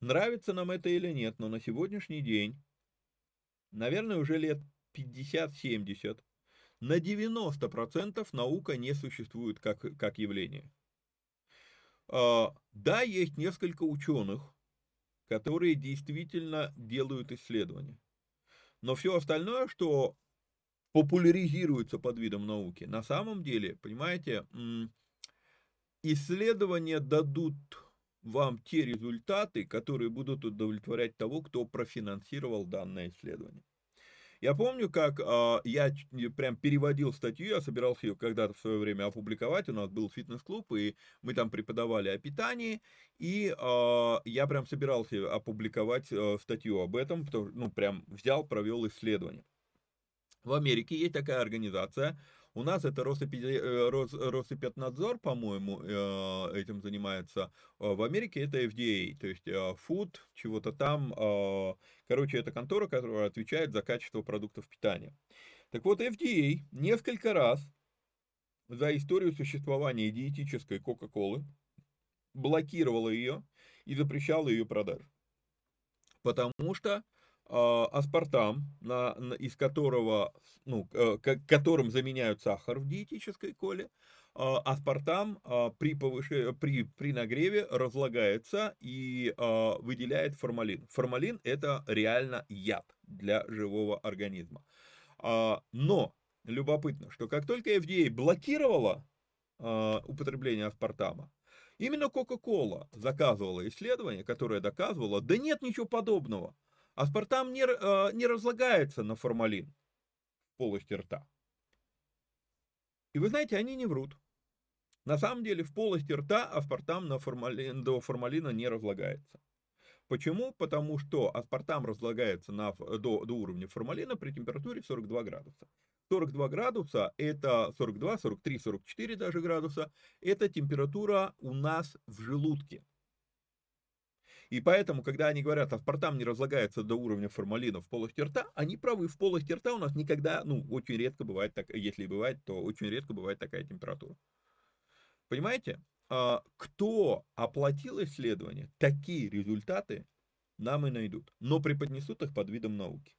нравится нам это или нет, но на сегодняшний день, наверное, уже лет 50-70, на 90% наука не существует как, как явление. А, да, есть несколько ученых, которые действительно делают исследования. Но все остальное, что популяризируется под видом науки, на самом деле, понимаете, исследования дадут вам те результаты, которые будут удовлетворять того, кто профинансировал данное исследование. Я помню, как э, я прям переводил статью, я собирался ее когда-то в свое время опубликовать, у нас был фитнес-клуб, и мы там преподавали о питании, и э, я прям собирался опубликовать э, статью об этом, потому, ну, прям взял, провел исследование. В Америке есть такая организация, у нас это Росэпиднадзор, по-моему, э, этим занимается. А в Америке это FDA, то есть э, Food, чего-то там. Короче, это контора, которая отвечает за качество продуктов питания. Так вот, FDA несколько раз за историю существования диетической Кока-Колы блокировала ее и запрещала ее продажу. Потому что а, аспартам, на, на, из которого, ну, э, которым заменяют сахар в диетической коле, а, аспартам а, при, повыше, при, при нагреве разлагается и выделяет формалин. Формалин это реально яд для живого организма. Но любопытно, что как только FDA блокировала употребление аспартама, именно Coca-Cola заказывала исследование, которое доказывало, да нет ничего подобного – Аспартам не, э, не разлагается на формалин в полости рта. И вы знаете, они не врут. На самом деле в полости рта аспартам на формалин, до формалина не разлагается. Почему? Потому что аспартам разлагается на, до, до уровня формалина при температуре 42 градуса. 42 градуса, это 42, 43, 44 даже градуса, это температура у нас в желудке. И поэтому, когда они говорят, аспартам не разлагается до уровня формалина в полости рта, они правы. В полости рта у нас никогда, ну, очень редко бывает, так, если бывает, то очень редко бывает такая температура. Понимаете? А, кто оплатил исследование, такие результаты нам и найдут, но преподнесут их под видом науки.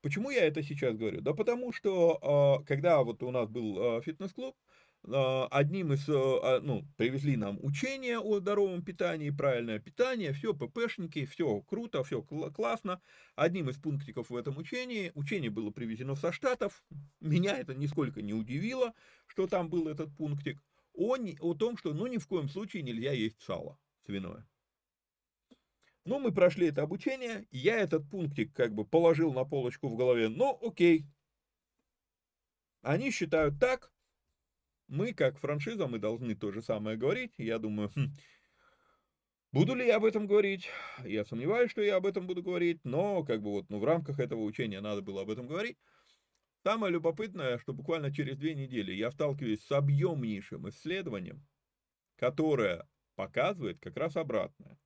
Почему я это сейчас говорю? Да потому что, а, когда вот у нас был а, фитнес-клуб, одним из, э, а, ну, привезли нам учение о здоровом питании, правильное питание, все, ППшники, все круто, все классно. Одним из пунктиков в этом учении, учение было привезено со Штатов, меня это нисколько не удивило, что там был этот пунктик, о, о том, что ну ни в коем случае нельзя есть сало свиное. Ну, мы прошли это обучение, я этот пунктик как бы положил на полочку в голове, ну, окей. Они считают так, мы, как франшиза, мы должны то же самое говорить. Я думаю, хм, буду ли я об этом говорить? Я сомневаюсь, что я об этом буду говорить, но как бы вот ну, в рамках этого учения надо было об этом говорить. Самое любопытное, что буквально через две недели я сталкиваюсь с объемнейшим исследованием, которое показывает как раз обратное,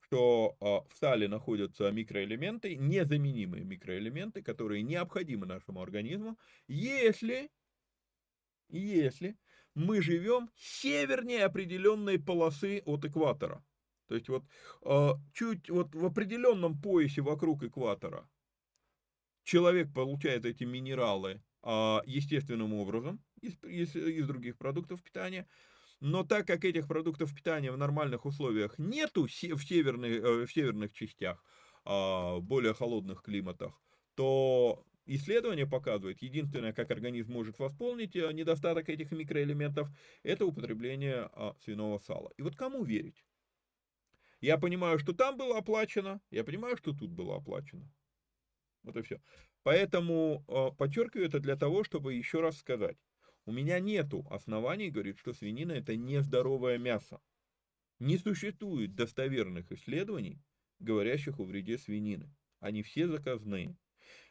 что а, в сале находятся микроэлементы, незаменимые микроэлементы, которые необходимы нашему организму, если если мы живем севернее определенной полосы от экватора. То есть вот э, чуть вот в определенном поясе вокруг экватора человек получает эти минералы а, естественным образом из, из, из других продуктов питания. Но так как этих продуктов питания в нормальных условиях нету в, северных, э, в северных частях, а, более холодных климатах, то Исследование показывает, единственное, как организм может восполнить э, недостаток этих микроэлементов, это употребление а, свиного сала. И вот кому верить? Я понимаю, что там было оплачено, я понимаю, что тут было оплачено. Вот и все. Поэтому а, подчеркиваю это для того, чтобы еще раз сказать. У меня нету оснований говорить, что свинина это нездоровое мясо. Не существует достоверных исследований, говорящих о вреде свинины. Они все заказные.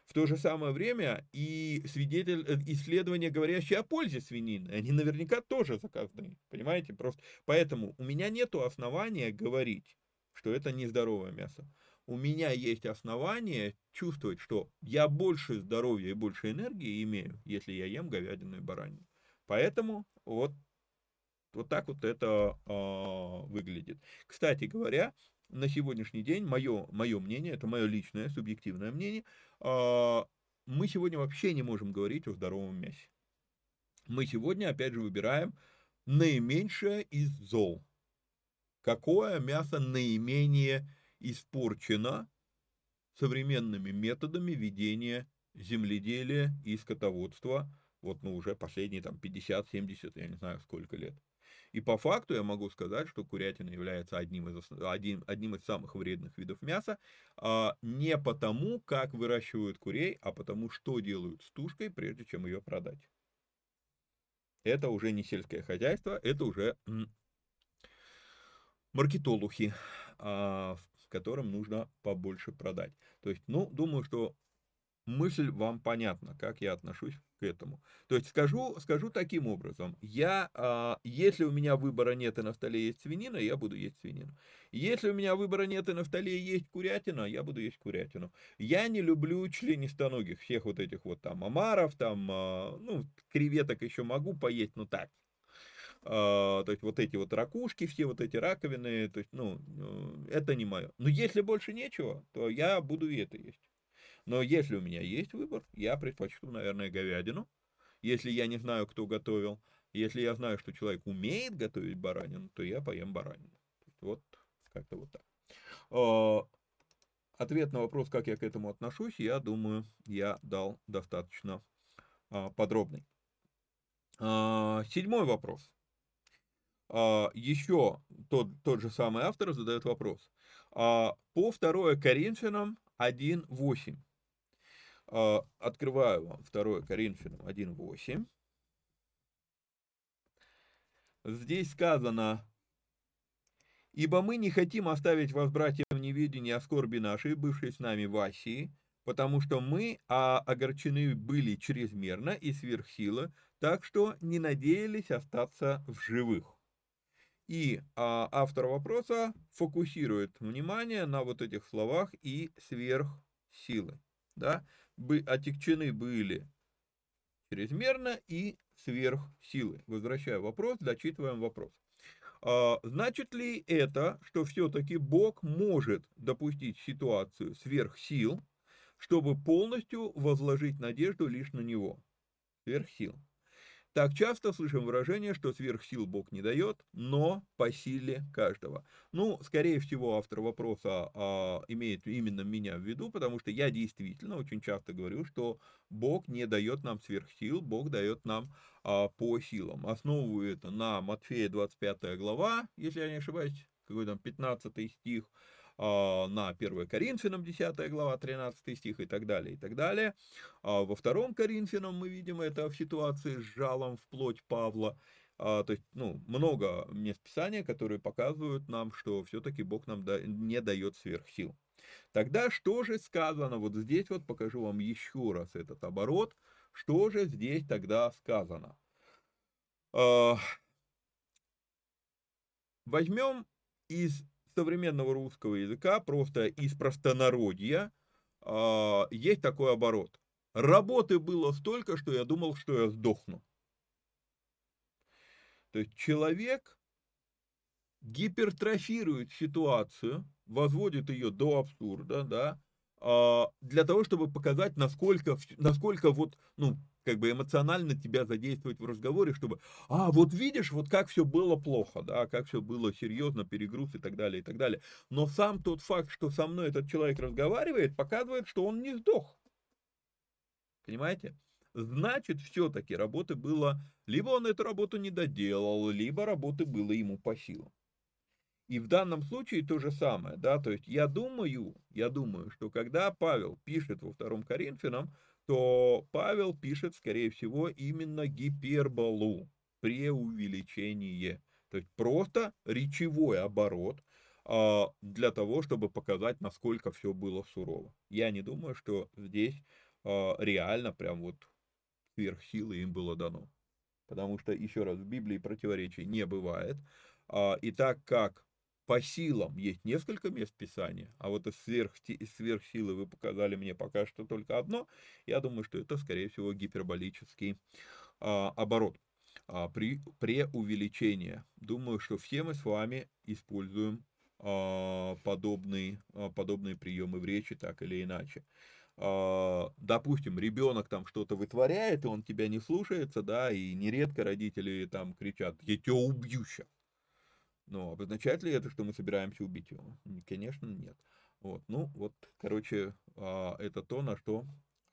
В то же самое время и свидетель, э, исследования, говорящие о пользе свинины, они наверняка тоже заказные, понимаете? Просто поэтому у меня нет основания говорить, что это нездоровое мясо. У меня есть основания чувствовать, что я больше здоровья и больше энергии имею, если я ем говядину и баранину. Поэтому вот, вот так вот это э, выглядит. Кстати говоря, на сегодняшний день, мое, мое мнение, это мое личное, субъективное мнение, мы сегодня вообще не можем говорить о здоровом мясе. Мы сегодня, опять же, выбираем наименьшее из зол. Какое мясо наименее испорчена современными методами ведения земледелия и скотоводства, вот, ну, уже последние там 50-70, я не знаю, сколько лет. И по факту я могу сказать, что курятина является одним из, одним, одним из самых вредных видов мяса, а, не потому, как выращивают курей, а потому, что делают с тушкой, прежде чем ее продать. Это уже не сельское хозяйство, это уже маркетолухи, а, которым нужно побольше продать. То есть, ну, думаю, что мысль вам понятна, как я отношусь к этому. То есть скажу, скажу таким образом, я, а, если у меня выбора нет и на столе есть свинина, я буду есть свинину. Если у меня выбора нет и на столе есть курятина, я буду есть курятину. Я не люблю членистоногих, всех вот этих вот там омаров, там, а, ну, креветок еще могу поесть, но так, а, то есть вот эти вот ракушки, все вот эти раковины, то есть, ну, э, это не мое. Но если больше нечего, то я буду и это есть. Но если у меня есть выбор, я предпочту, наверное, говядину. Если я не знаю, кто готовил, если я знаю, что человек умеет готовить баранину, то я поем баранину. Вот как-то вот так. А, ответ на вопрос, как я к этому отношусь, я думаю, я дал достаточно а, подробный. А, седьмой вопрос. Еще тот, тот же самый автор задает вопрос. По 2 Коринфянам 1.8. А, открываю вам 2 Коринфянам 1.8. Здесь сказано, «Ибо мы не хотим оставить вас, братья, в неведении о скорби нашей, бывшей с нами в Асии, потому что мы а, огорчены были чрезмерно и сверхсила, так что не надеялись остаться в живых». И а, автор вопроса фокусирует внимание на вот этих словах и сверхсилы. Да? Бы, отягчены были чрезмерно и сверх силы. Возвращаю вопрос, дочитываем вопрос. А, значит ли это, что все-таки Бог может допустить ситуацию сверх сил, чтобы полностью возложить надежду лишь на Него? Сверх сил. Так часто слышим выражение, что сверхсил Бог не дает, но по силе каждого. Ну, скорее всего, автор вопроса а, имеет именно меня в виду, потому что я действительно очень часто говорю, что Бог не дает нам сверхсил, Бог дает нам а, по силам. Основываю это на Матфея 25 глава, если я не ошибаюсь, какой там 15 стих, на 1 Коринфянам 10 глава 13 стих и так далее, и так далее. А во 2 Коринфянам мы видим это в ситуации с жалом в плоть Павла. А, то есть, ну, много мест Писания, которые показывают нам, что все-таки Бог нам не дает сверхсил. Тогда что же сказано? Вот здесь вот покажу вам еще раз этот оборот. Что же здесь тогда сказано? Возьмем из современного русского языка, просто из простонародья, э, есть такой оборот. Работы было столько, что я думал, что я сдохну. То есть человек гипертрофирует ситуацию, возводит ее до абсурда, да, а, для того, чтобы показать, насколько, насколько вот, ну, как бы эмоционально тебя задействовать в разговоре, чтобы, а, вот видишь, вот как все было плохо, да, как все было серьезно, перегруз и так далее, и так далее. Но сам тот факт, что со мной этот человек разговаривает, показывает, что он не сдох. Понимаете? Значит, все-таки работы было, либо он эту работу не доделал, либо работы было ему по силам. И в данном случае то же самое, да, то есть я думаю, я думаю, что когда Павел пишет во втором Коринфянам, то Павел пишет, скорее всего, именно гиперболу, преувеличение. То есть просто речевой оборот а, для того, чтобы показать, насколько все было сурово. Я не думаю, что здесь а, реально прям вот сверхсилы им было дано. Потому что, еще раз, в Библии противоречий не бывает. А, и так как по силам есть несколько мест Писания, а вот из, сверх, из сверхсилы вы показали мне пока что только одно, я думаю, что это, скорее всего, гиперболический а, оборот а, при преувеличение. Думаю, что все мы с вами используем а, подобные, а, подобные приемы в речи так или иначе. А, допустим, ребенок там что-то вытворяет, и он тебя не слушается, да, и нередко родители там кричат, я тебя убью сейчас Но обозначает ли это, что мы собираемся убить его? Конечно, нет. Вот, ну, вот, короче, а, это то, на что,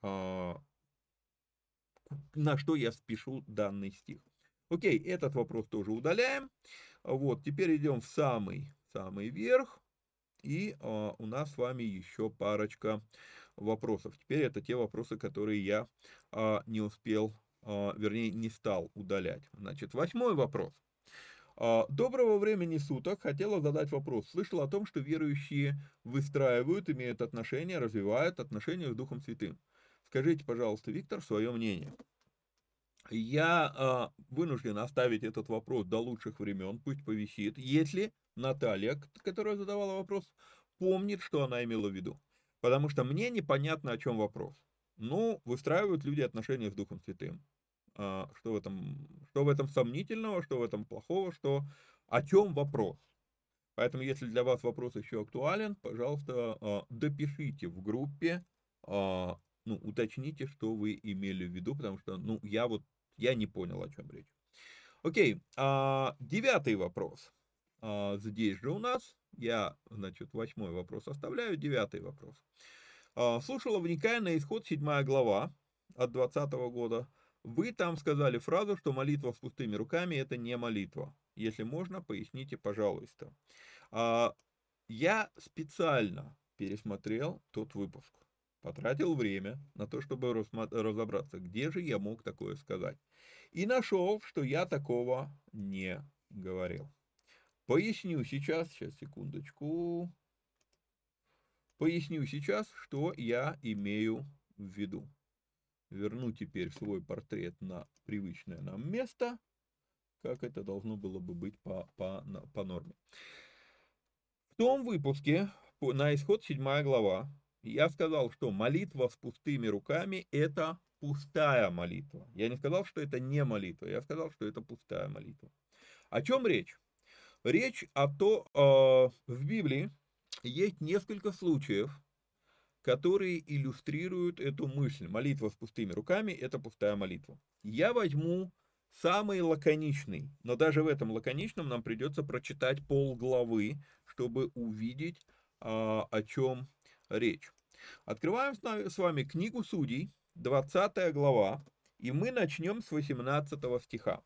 а, на что я спешу данный стих. Окей, этот вопрос тоже удаляем. Вот, теперь идем в самый, самый верх. И а, у нас с вами еще парочка вопросов. Теперь это те вопросы, которые я а, не успел, а, вернее, не стал удалять. Значит, восьмой вопрос. А, доброго времени суток. Хотела задать вопрос. Слышал о том, что верующие выстраивают, имеют отношения, развивают отношения с Духом Святым. Скажите, пожалуйста, Виктор, свое мнение. Я а, вынужден оставить этот вопрос до лучших времен, пусть повисит, если Наталья, которая задавала вопрос, помнит, что она имела в виду. Потому что мне непонятно, о чем вопрос. Ну, выстраивают люди отношения с Духом Святым. А, что в этом, что в этом сомнительного, что в этом плохого, что о чем вопрос. Поэтому, если для вас вопрос еще актуален, пожалуйста, а, допишите в группе, а, ну, уточните, что вы имели в виду, потому что, ну, я вот, я не понял, о чем речь. Окей, девятый вопрос. Здесь же у нас я, значит, восьмой вопрос оставляю, девятый вопрос. Слушала, вникая на исход, седьмая глава от 20 года. Вы там сказали фразу, что молитва с пустыми руками – это не молитва. Если можно, поясните, пожалуйста. А, я специально пересмотрел тот выпуск. Потратил время на то, чтобы разобраться, где же я мог такое сказать. И нашел, что я такого не говорил. Поясню сейчас, сейчас, секундочку. Поясню сейчас, что я имею в виду. Верну теперь свой портрет на привычное нам место, как это должно было бы быть по, по, по норме. В том выпуске, на исход 7 глава, я сказал, что молитва с пустыми руками – это пустая молитва. Я не сказал, что это не молитва, я сказал, что это пустая молитва. О чем речь? Речь о том, э, в Библии есть несколько случаев, которые иллюстрируют эту мысль. Молитва с пустыми руками – это пустая молитва. Я возьму самый лаконичный, но даже в этом лаконичном нам придется прочитать пол главы, чтобы увидеть, э, о чем речь. Открываем с вами книгу Судей, 20 глава, и мы начнем с 18 стиха.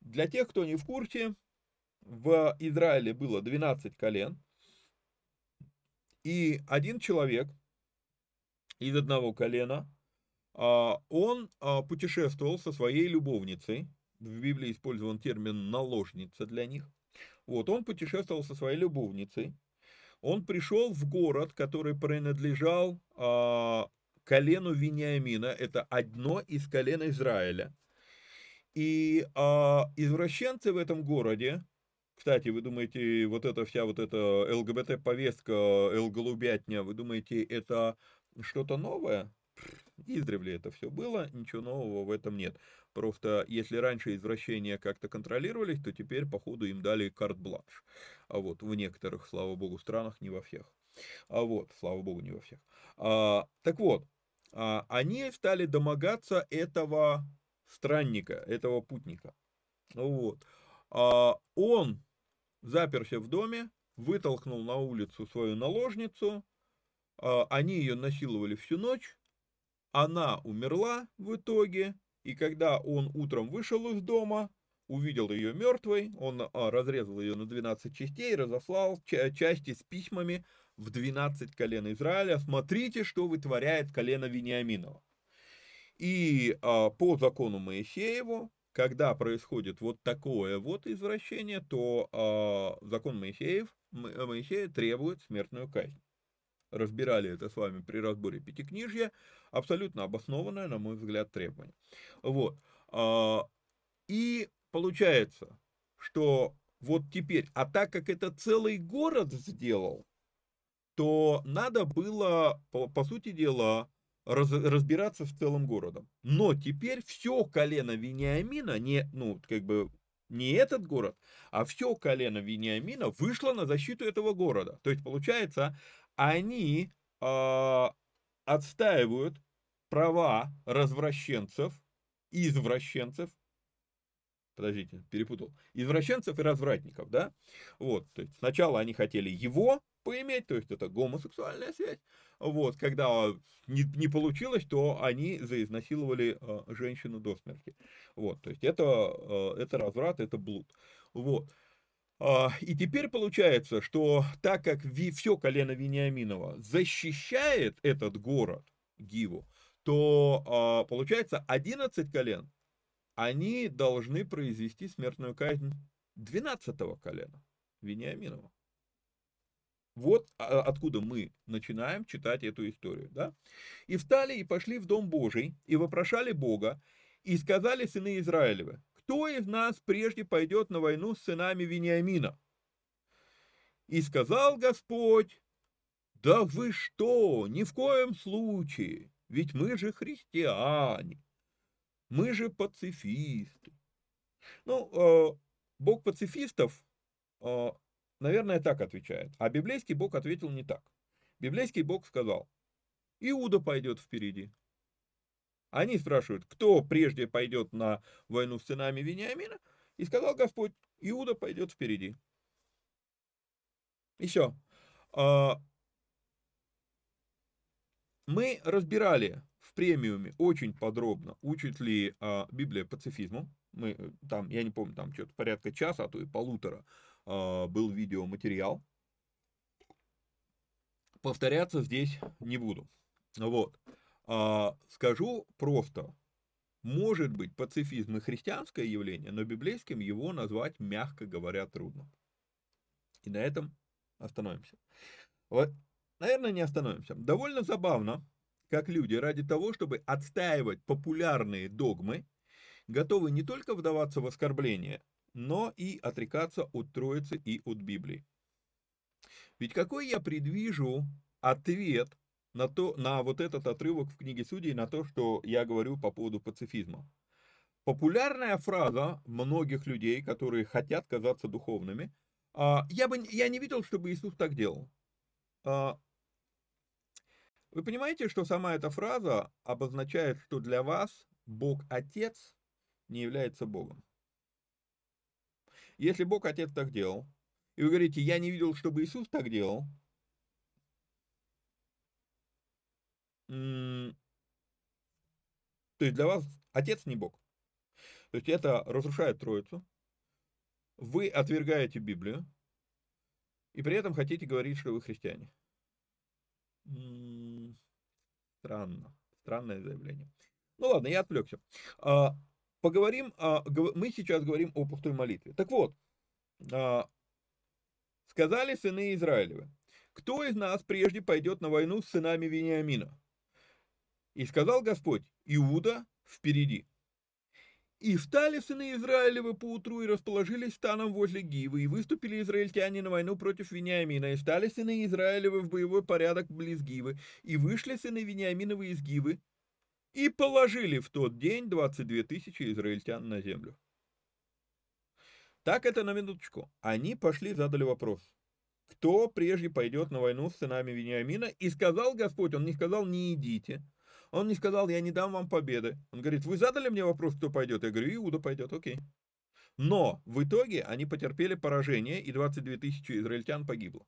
Для тех, кто не в курсе, в Израиле было 12 колен, и один человек из одного колена, а, он а, путешествовал со своей любовницей, в Библии использован термин «наложница» для них, вот, он путешествовал со своей любовницей, он пришел в город, который принадлежал а, колену Вениамина, это одно из колен Израиля. И извращенцы в этом городе кстати, вы думаете, вот эта вся вот эта ЛГБТ-повестка, ЛГЛУБятня, вы думаете, это что-то новое? Издревле это все было, ничего нового в этом нет. Просто если раньше извращения как-то контролировались, то теперь, походу, им дали карт-бланш. А вот в некоторых, слава богу, странах, не во всех. А вот, слава богу, не во всех. А, так вот, а, они стали домогаться этого странника, этого путника. Вот. А, он заперся в доме, вытолкнул на улицу свою наложницу, а, они ее насиловали всю ночь, она умерла в итоге, и когда он утром вышел из дома, увидел ее мертвой, он а, разрезал ее на 12 частей, разослал части с письмами в 12 колен Израиля. Смотрите, что вытворяет колено Вениаминова. И а, по закону Моисееву когда происходит вот такое вот извращение, то э, закон Моисеев, Моисея требует смертную казнь. Разбирали это с вами при разборе Пятикнижья. Абсолютно обоснованное, на мой взгляд, требование. Вот. Э, и получается, что вот теперь, а так как это целый город сделал, то надо было, по, по сути дела, раз, разбираться с целым городом. Но теперь все колено Вениамина, не, ну, как бы, не этот город, а все колено Вениамина вышло на защиту этого города. То есть, получается, они э, отстаивают права развращенцев, извращенцев, подождите, перепутал, извращенцев и развратников, да, вот, то есть сначала они хотели его поиметь, то есть это гомосексуальная связь, вот, когда не, не получилось, то они заизнасиловали э, женщину до смерти, вот, то есть это, э, это разврат, это блуд, вот, а, и теперь получается, что так как все колено Вениаминова защищает этот город, Гиву, то а, получается 11 колен, они должны произвести смертную казнь 12 колена Вениаминова. Вот а, откуда мы начинаем читать эту историю. Да? И встали и пошли в Дом Божий, и вопрошали Бога, и сказали сыны Израилевы, кто из нас прежде пойдет на войну с сынами Вениамина? И сказал Господь, да вы что, ни в коем случае, ведь мы же христиане, мы же пацифисты. Ну, э, Бог пацифистов, э, наверное, так отвечает, а библейский Бог ответил не так. Библейский Бог сказал, Иуда пойдет впереди, они спрашивают, кто прежде пойдет на войну с сынами Вениамина? И сказал Господь, Иуда пойдет впереди. Еще. А, мы разбирали в премиуме очень подробно, учит ли а, Библия пацифизму. Мы э, там, я не помню, там что-то порядка часа, а то и полутора а, был видеоматериал. Повторяться здесь не буду. Вот. А, скажу просто, может быть пацифизм и христианское явление, но библейским его назвать, мягко говоря, трудно. И на этом остановимся. Вот, наверное, не остановимся. Довольно забавно, как люди ради того, чтобы отстаивать популярные догмы, готовы не только вдаваться в оскорбление, но и отрекаться от Троицы и от Библии. Ведь какой я предвижу ответ на, то, на вот этот отрывок в книге Судей, на то, что я говорю по поводу пацифизма. Популярная фраза многих людей, которые хотят казаться духовными, а, я, бы, я не видел, чтобы Иисус так делал. Вы понимаете, что сама эта фраза обозначает, что для вас Бог Отец не является Богом. Если Бог Отец так делал, и вы говорите, я не видел, чтобы Иисус так делал, то есть для вас отец не Бог. То есть это разрушает Троицу. Вы отвергаете Библию. И при этом хотите говорить, что вы христиане. Странно. Странное заявление. Ну ладно, я отвлекся. А, поговорим, мы сейчас говорим о пустой молитве. Так вот, а, сказали сыны Израилевы, кто из нас прежде пойдет на войну с сынами Вениамина? И сказал Господь, Иуда впереди. И встали сыны Израилевы поутру и расположились станом возле Гивы, и выступили израильтяне на войну против Вениамина, и стали сыны Израилевы в боевой порядок близ Гивы, и вышли сыны Вениаминовы из Гивы, и положили в тот день 22 тысячи израильтян на землю. Так это на минуточку. Они пошли, задали вопрос. Кто прежде пойдет на войну с сынами Вениамина? И сказал Господь, он не сказал, не идите, он не сказал, я не дам вам победы. Он говорит, вы задали мне вопрос, кто пойдет? Я говорю, Иуда пойдет, окей. Но в итоге они потерпели поражение, и 22 тысячи израильтян погибло.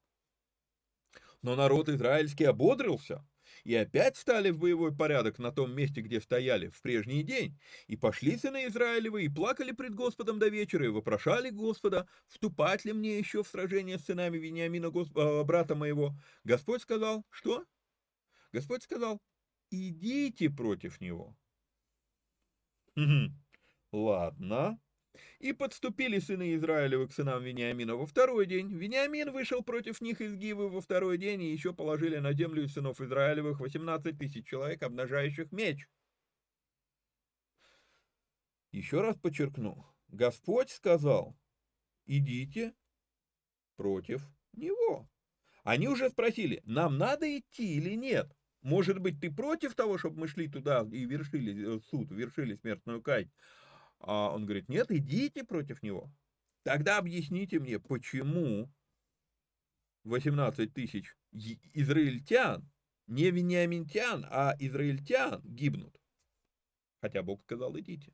Но народ израильский ободрился, и опять стали в боевой порядок на том месте, где стояли в прежний день. И пошли сыны Израилевы, и плакали пред Господом до вечера, и вопрошали Господа, вступать ли мне еще в сражение с сынами Вениамина, а, брата моего. Господь сказал, что? Господь сказал, идите против него. Ладно. И подступили сыны Израилевы к сынам Вениамина во второй день. Вениамин вышел против них из Гивы во второй день, и еще положили на землю сынов Израилевых 18 тысяч человек, обнажающих меч. Еще раз подчеркну. Господь сказал, идите против него. Они уже спросили, нам надо идти или нет? Может быть, ты против того, чтобы мы шли туда и вершили э, суд, вершили смертную казнь? А он говорит, нет, идите против него. Тогда объясните мне, почему 18 тысяч израильтян, не вениаминтян, а израильтян гибнут. Хотя Бог сказал, идите.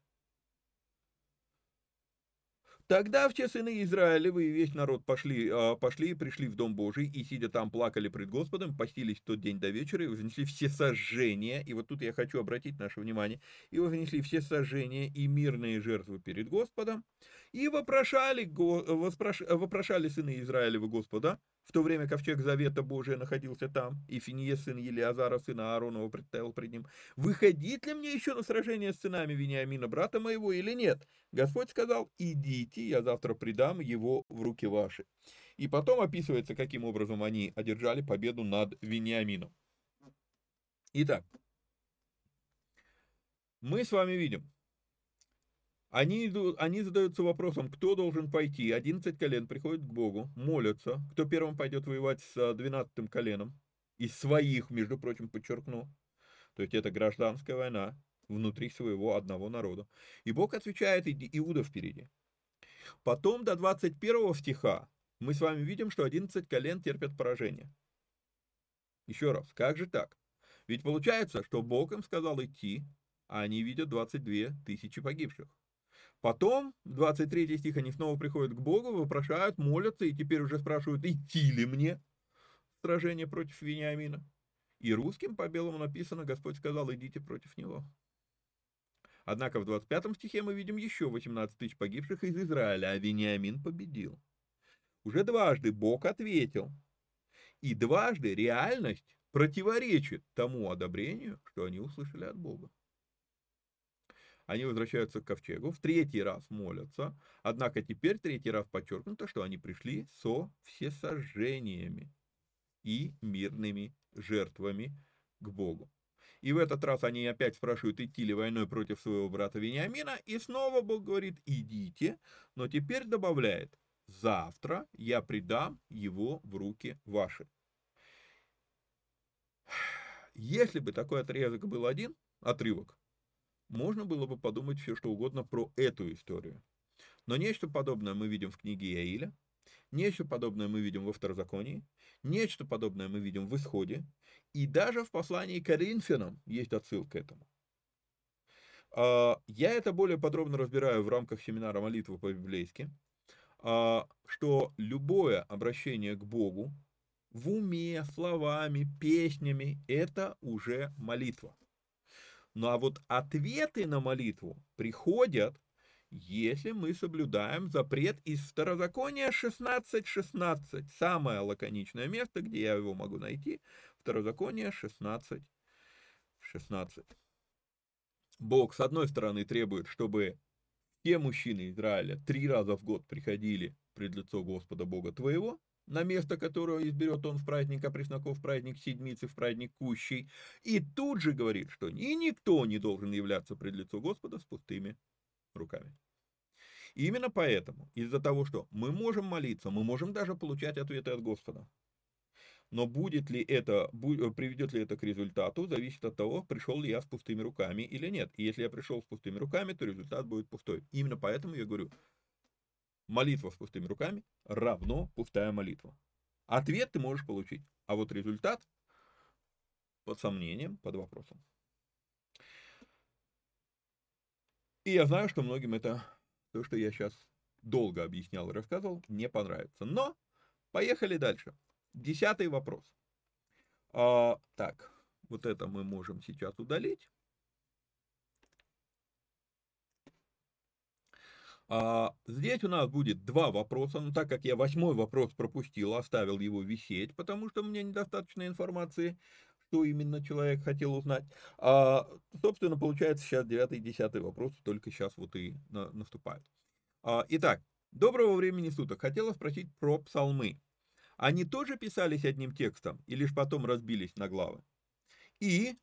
Тогда все сыны Израилевы и весь народ пошли, а, пошли и пришли в Дом Божий, и, сидя там, плакали пред Господом, постились в тот день до вечера, и вознесли все сожжения, и вот тут я хочу обратить наше внимание, и вознесли все сожжения и мирные жертвы перед Господом, и вопрошали, вопрошали сыны Израилевы Господа, в то время ковчег Завета Божия находился там, и Финиес, сын Елиазара, сына Ааронова, представил пред ним, «Выходить ли мне еще на сражение с сынами Вениамина, брата моего, или нет?» Господь сказал, «Идите, я завтра предам его в руки ваши». И потом описывается, каким образом они одержали победу над Вениамином. Итак, мы с вами видим, они, идут, они задаются вопросом, кто должен пойти. 11 колен приходят к Богу, молятся. Кто первым пойдет воевать с 12 коленом? Из своих, между прочим, подчеркну. То есть это гражданская война внутри своего одного народа. И Бог отвечает, Иуда впереди. Потом до 21 стиха мы с вами видим, что 11 колен терпят поражение. Еще раз, как же так? Ведь получается, что Бог им сказал идти, а они видят 22 тысячи погибших. Потом, 23 стих, они снова приходят к Богу, вопрошают, молятся, и теперь уже спрашивают, идти ли мне сражение против Вениамина. И русским по белому написано, Господь сказал, идите против него. Однако в 25 стихе мы видим еще 18 тысяч погибших из Израиля, а Вениамин победил. Уже дважды Бог ответил. И дважды реальность противоречит тому одобрению, что они услышали от Бога. Они возвращаются к ковчегу, в третий раз молятся, однако теперь третий раз подчеркнуто, что они пришли со всесожжениями и мирными жертвами к Богу. И в этот раз они опять спрашивают, идти ли войной против своего брата Вениамина, и снова Бог говорит, идите, но теперь добавляет, завтра я предам его в руки ваши. Если бы такой отрезок был один, отрывок, можно было бы подумать все что угодно про эту историю. Но нечто подобное мы видим в книге Иаиля, нечто подобное мы видим во Второзаконии, нечто подобное мы видим в Исходе, и даже в послании к Коринфянам есть отсылка к этому. А, я это более подробно разбираю в рамках семинара молитвы по-библейски, а, что любое обращение к Богу в уме, словами, песнями – это уже молитва. Ну а вот ответы на молитву приходят, если мы соблюдаем запрет из Второзакония 16.16. 16. Самое лаконичное место, где я его могу найти, Второзаконие 16.16. 16. Бог, с одной стороны, требует, чтобы все мужчины Израиля три раза в год приходили пред лицо Господа Бога твоего, на место, которое изберет он в праздник Опресноков, в праздник Седмицы, в праздник Кущей, и тут же говорит, что и никто не должен являться пред лицо Господа с пустыми руками. И именно поэтому, из-за того, что мы можем молиться, мы можем даже получать ответы от Господа. Но будет ли это, приведет ли это к результату, зависит от того, пришел ли я с пустыми руками или нет. И если я пришел с пустыми руками, то результат будет пустой. Именно поэтому я говорю, молитва с пустыми руками равно пустая молитва. Ответ ты можешь получить, а вот результат под сомнением, под вопросом. И я знаю, что многим это, то, что я сейчас долго объяснял и рассказывал, не понравится. Но поехали дальше. Десятый вопрос. А, так, вот это мы можем сейчас удалить. А, здесь у нас будет два вопроса, но так как я восьмой вопрос пропустил, оставил его висеть, потому что у меня недостаточно информации, что именно человек хотел узнать. А, собственно, получается сейчас девятый и десятый вопрос, только сейчас вот и на, наступают. А, итак, доброго времени суток. Хотела спросить про псалмы. Они тоже писались одним текстом и лишь потом разбились на главы? И,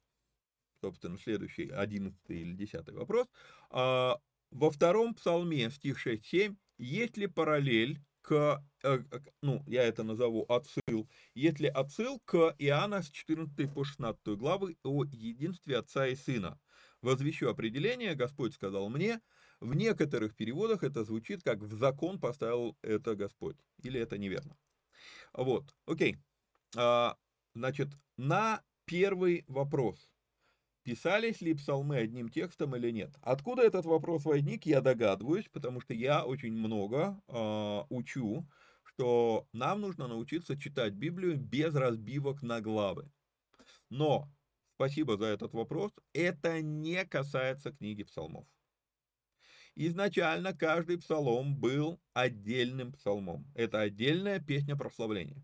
собственно, следующий, одиннадцатый или десятый вопрос. А, во втором псалме, стих 6-7, есть ли параллель к, э, ну, я это назову отсыл, есть ли отсыл к Иоанна с 14 по 16 главы о единстве Отца и Сына. Возвещу определение, Господь сказал мне, в некоторых переводах это звучит как «в закон поставил это Господь», или это неверно. Вот, окей. А, значит, на первый вопрос. Писались ли псалмы одним текстом или нет. Откуда этот вопрос возник, я догадываюсь, потому что я очень много э, учу, что нам нужно научиться читать Библию без разбивок на главы. Но, спасибо за этот вопрос, это не касается книги псалмов. Изначально каждый псалом был отдельным псалмом. Это отдельная песня прославления.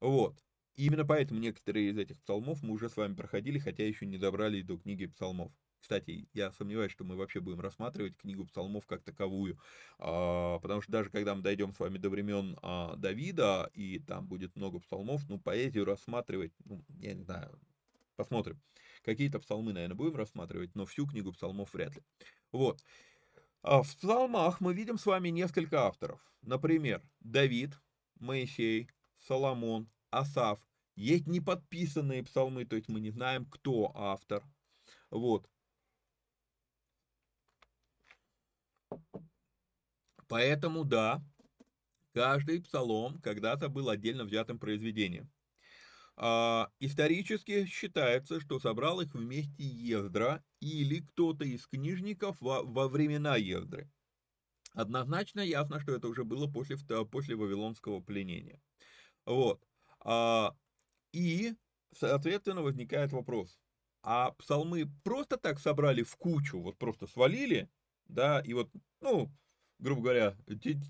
Вот. Именно поэтому некоторые из этих псалмов мы уже с вами проходили, хотя еще не добрались до книги псалмов. Кстати, я сомневаюсь, что мы вообще будем рассматривать книгу псалмов как таковую, а, потому что даже когда мы дойдем с вами до времен а, Давида, и там будет много псалмов, ну, поэзию рассматривать, ну, я не знаю, посмотрим. Какие-то псалмы, наверное, будем рассматривать, но всю книгу псалмов вряд ли. Вот. А в псалмах мы видим с вами несколько авторов. Например, Давид, Моисей, Соломон, Асав. Есть неподписанные псалмы, то есть мы не знаем, кто автор. Вот. Поэтому, да, каждый псалом когда-то был отдельно взятым произведением. А, исторически считается, что собрал их вместе Ездра или кто-то из книжников во, во времена Ездры. Однозначно ясно, что это уже было после, после Вавилонского пленения. Вот. А, и, соответственно, возникает вопрос. А псалмы просто так собрали в кучу, вот просто свалили, да, и вот, ну, грубо говоря,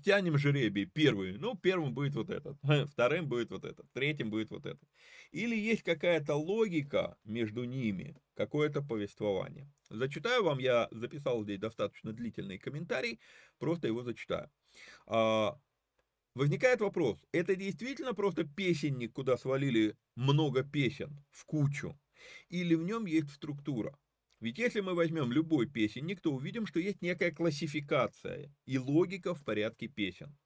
тянем жеребий, первый, ну, первым будет вот этот, [laughs] вторым будет вот этот, третьим будет вот этот. Или есть какая-то логика между ними, какое-то повествование. Зачитаю вам, я записал здесь достаточно длительный комментарий, просто его зачитаю. Возникает вопрос, это действительно просто песенник, куда свалили много песен в кучу, или в нем есть структура? Ведь если мы возьмем любой песенник, то увидим, что есть некая классификация и логика в порядке песен.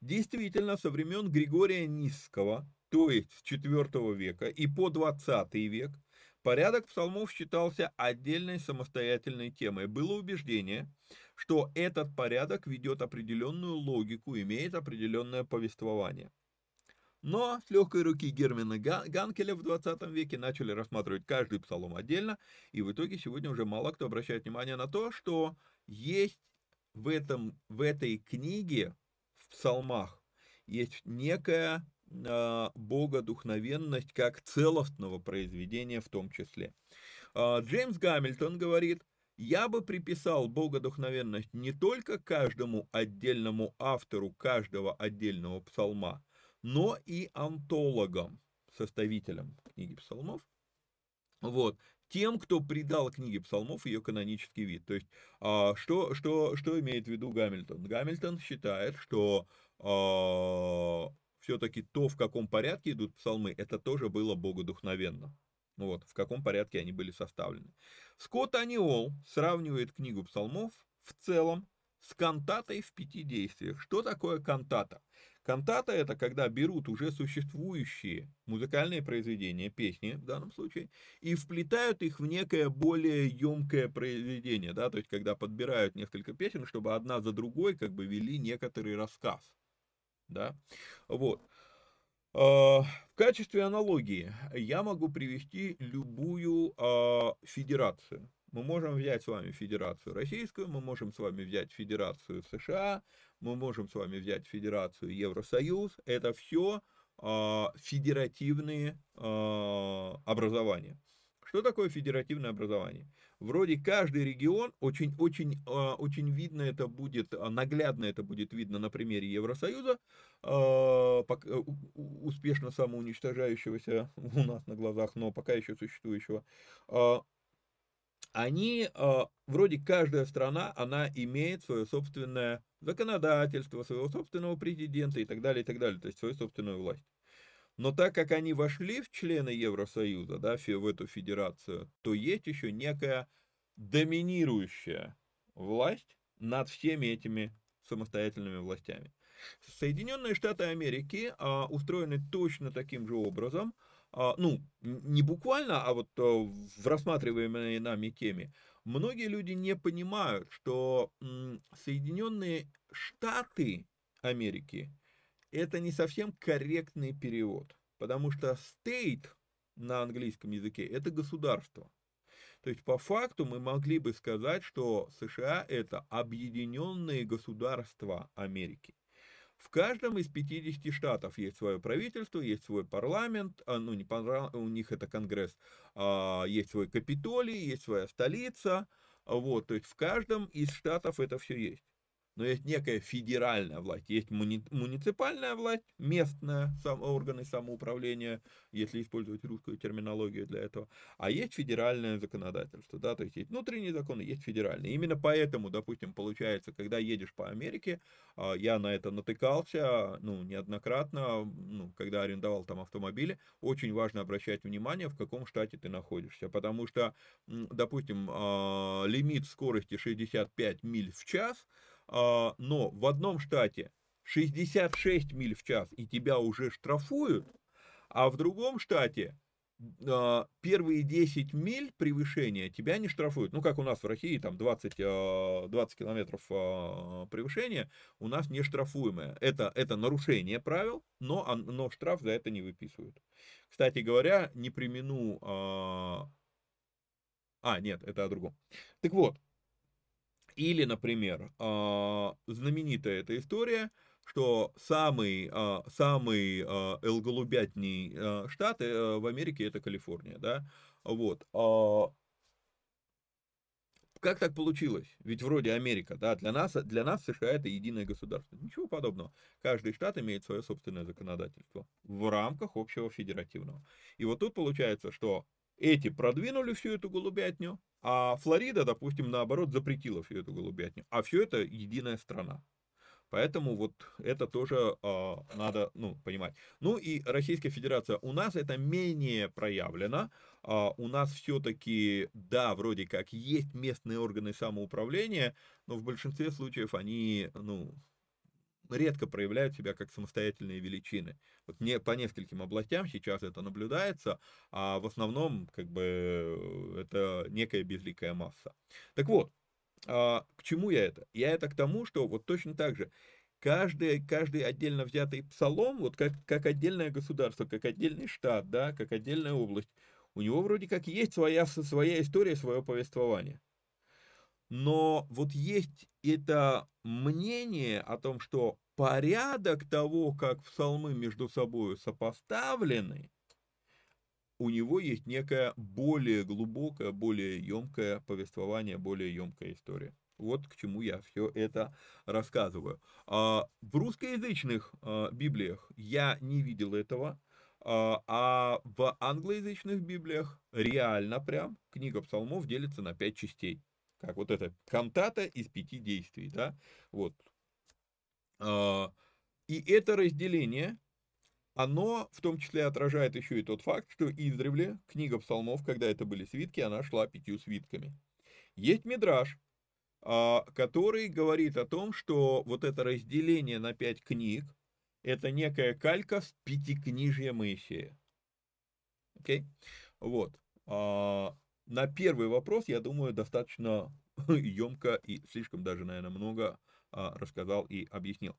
Действительно, со времен Григория Низского, то есть с IV века и по 20 век, порядок псалмов считался отдельной самостоятельной темой. Было убеждение, что этот порядок ведет определенную логику, имеет определенное повествование. Но с легкой руки Германа Ганкеля в 20 веке начали рассматривать каждый псалом отдельно, и в итоге сегодня уже мало кто обращает внимание на то, что есть в, этом, в этой книге, в псалмах, есть некая богодухновенность как целостного произведения в том числе. Э, Джеймс Гамильтон говорит, я бы приписал богодухновенность не только каждому отдельному автору каждого отдельного псалма, но и антологам, составителям книги псалмов, вот, тем, кто придал книге псалмов ее канонический вид. То есть, а, что, что, что имеет в виду Гамильтон? Гамильтон считает, что а, все-таки то, в каком порядке идут псалмы, это тоже было богодухновенно. Вот, в каком порядке они были составлены. Скотт Аниол сравнивает книгу псалмов в целом с кантатой в пяти действиях. Что такое кантата? Кантата это когда берут уже существующие музыкальные произведения, песни в данном случае, и вплетают их в некое более емкое произведение, да, то есть когда подбирают несколько песен, чтобы одна за другой как бы вели некоторый рассказ, да, вот. А, в качестве аналогии я могу привести любую а, федерацию. Мы можем взять с вами Федерацию Российскую, мы можем с вами взять Федерацию США, мы можем с вами взять Федерацию Евросоюз. Это все э, федеративные образования. Что такое федеративное образование? Вроде каждый регион, очень, очень, очень видно это будет, наглядно это будет видно на примере Евросоюза, успешно самоуничтожающегося [laughs] у нас на глазах, но пока еще существующего они, а, вроде каждая страна, она имеет свое собственное законодательство, своего собственного президента и так далее, и так далее, то есть свою собственную власть. Но так как они вошли в члены Евросоюза, да, в эту федерацию, то есть еще некая доминирующая власть над всеми этими самостоятельными властями. Соединенные Штаты Америки а, устроены точно таким же образом – а, ну, не буквально, а вот э, в рассматриваемой нами теме, многие люди не понимают, что Соединенные Штаты Америки это не совсем корректный перевод, потому что state на английском языке это государство. То есть по факту мы могли бы сказать, что США это объединенные государства Америки. В каждом из 50 штатов есть свое правительство, есть свой парламент, а, ну не у них это Конгресс, а, есть свой Капитолий, есть своя столица, вот, то есть в каждом из штатов это все есть но есть некая федеральная власть, есть муни, муниципальная власть, местная сам, органы самоуправления, если использовать русскую терминологию для этого, а есть федеральное законодательство, да, то есть есть внутренние законы, есть федеральные. Именно поэтому, допустим, получается, когда едешь по Америке, а, я на это натыкался, ну, неоднократно, ну, когда арендовал там автомобили, очень важно обращать внимание, в каком штате ты находишься, потому что, допустим, а, лимит скорости 65 миль в час, но в одном штате 66 миль в час и тебя уже штрафуют, а в другом штате а, первые 10 миль превышения тебя не штрафуют. Ну, как у нас в России, там 20, 20 а, километров превышения у нас не штрафуемое. Это, это нарушение правил, но, но штраф за это не выписывают. Кстати говоря, не примену... А, нет, это о другом. Так вот, или, например, а, знаменитая эта история, что самый, а, самый элголубятний а, штат э, в Америке это Калифорния, да, вот. Как так получилось? Ведь вроде Америка, да, для нас, для нас США это единое государство. Ничего подобного. Каждый штат имеет свое собственное законодательство в рамках общего федеративного. И вот тут получается, что эти продвинули всю эту голубятню, а Флорида, допустим, наоборот, запретила всю эту голубятню. А все это единая страна. Поэтому вот это тоже э, надо ну, понимать. Ну и Российская Федерация, у нас это менее проявлено. Э, у нас все-таки, да, вроде как есть местные органы самоуправления, но в большинстве случаев они, ну, редко проявляют себя как самостоятельные величины. Вот не, по нескольким областям сейчас это наблюдается, а в основном как бы э, это некая безликая масса. Так вот, а, к чему я это? Я это к тому, что вот точно так же каждый, каждый отдельно взятый псалом, вот как, как отдельное государство, как отдельный штат, да, как отдельная область, у него вроде как есть своя, своя история, свое повествование. Но вот есть это мнение о том, что порядок того, как псалмы между собой сопоставлены, у него есть некое более глубокое, более емкое повествование, более емкая история. Вот к чему я все это рассказываю. А, в русскоязычных а, Библиях я не видел этого, а, а в англоязычных Библиях реально прям книга псалмов делится на пять частей как вот эта кантата из пяти действий, да, вот. А, и это разделение, оно в том числе отражает еще и тот факт, что издревле книга псалмов, когда это были свитки, она шла пятью свитками. Есть мидраж, а, который говорит о том, что вот это разделение на пять книг, это некая калька с пятикнижья Моисея. Окей? Okay? Вот. На первый вопрос, я думаю, достаточно [laughs] емко и слишком даже, наверное, много а, рассказал и объяснил.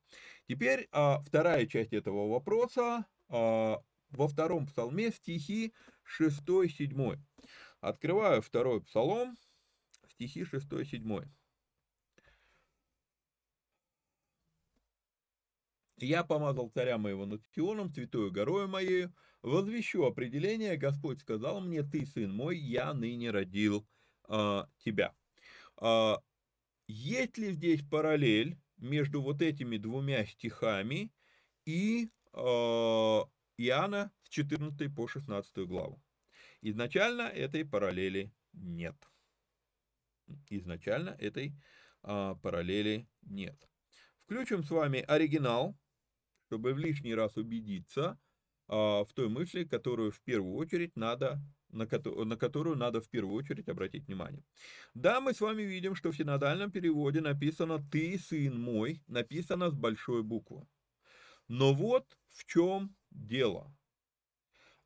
Теперь а, вторая часть этого вопроса. А, во втором псалме стихи 6-7. Открываю второй псалом, стихи 6-7. Я помазал царя моего над Сионом, святую горою моею, возвещу определение, Господь сказал мне, ты, сын мой, я ныне родил э, тебя. Э, есть ли здесь параллель между вот этими двумя стихами и э, Иоанна с 14 по 16 главу? Изначально этой параллели нет. Изначально этой э, параллели нет. Включим с вами оригинал, чтобы в лишний раз убедиться в той мысли, которую в первую очередь надо на, на которую надо в первую очередь обратить внимание. Да, мы с вами видим, что в синодальном переводе написано «ты, сын мой», написано с большой буквы. Но вот в чем дело.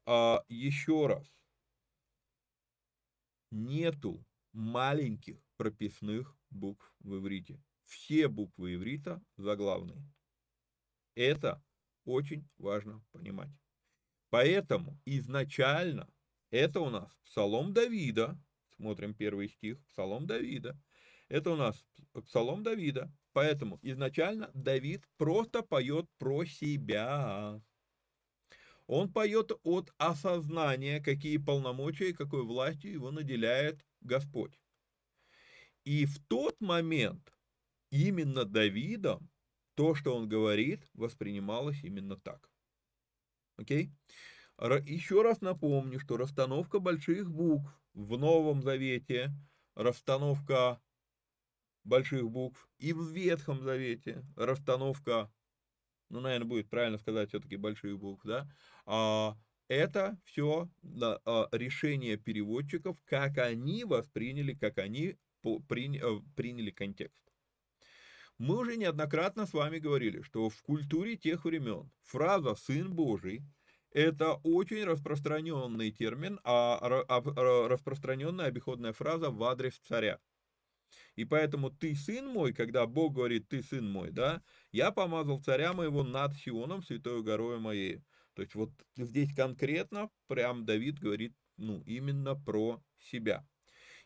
А, еще раз. Нету маленьких прописных букв в иврите. Все буквы иврита заглавные. Это очень важно понимать. Поэтому изначально это у нас Псалом Давида, смотрим первый стих, Псалом Давида. Это у нас Псалом Давида. Поэтому изначально Давид просто поет про себя. Он поет от осознания, какие полномочия и какой властью его наделяет Господь. И в тот момент именно Давидом то, что он говорит, воспринималось именно так. Окей? Еще раз напомню, что расстановка больших букв в Новом Завете, расстановка больших букв и в Ветхом Завете, расстановка, ну, наверное, будет правильно сказать все-таки больших букв, да, а, это все да, а, решение переводчиков, как они восприняли, как они по, при, э, приняли контекст. Мы уже неоднократно с вами говорили, что в культуре тех времен фраза «сын Божий» Это очень распространенный термин, а, распространенная обиходная фраза в адрес царя. И поэтому ты сын мой, когда Бог говорит ты сын мой, да, я помазал царя моего над Сионом, святой горой моей. То есть вот здесь конкретно прям Давид говорит, ну, именно про себя.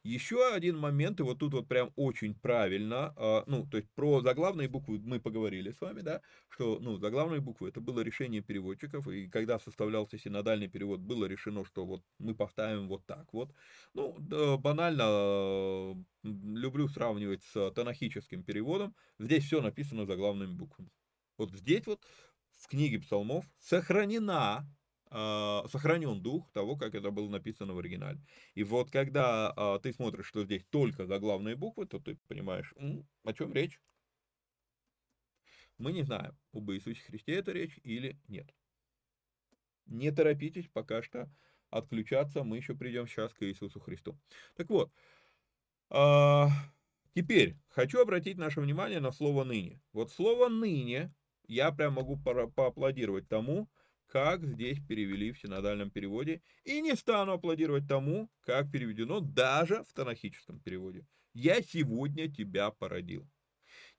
Еще один момент, и вот тут вот прям очень правильно, а, ну, то есть про заглавные буквы мы поговорили с вами, да, что, ну, заглавные буквы, это было решение переводчиков, и когда составлялся синодальный перевод, было решено, что вот мы поставим вот так вот. Ну, да, банально люблю сравнивать с танахическим переводом, здесь все написано заглавными буквами. Вот здесь вот в книге псалмов сохранена сохранен дух того, как это было написано в оригинале. И вот когда а, ты смотришь, что здесь только заглавные буквы, то ты понимаешь, о чем речь. Мы не знаем, об Иисусе Христе это речь или нет. Не торопитесь пока что отключаться, мы еще придем сейчас к Иисусу Христу. Так вот, а, теперь хочу обратить наше внимание на слово «ныне». Вот слово «ныне» я прям могу поаплодировать тому, как здесь перевели в синодальном переводе, и не стану аплодировать тому, как переведено даже в танахическом переводе. «Я сегодня тебя породил».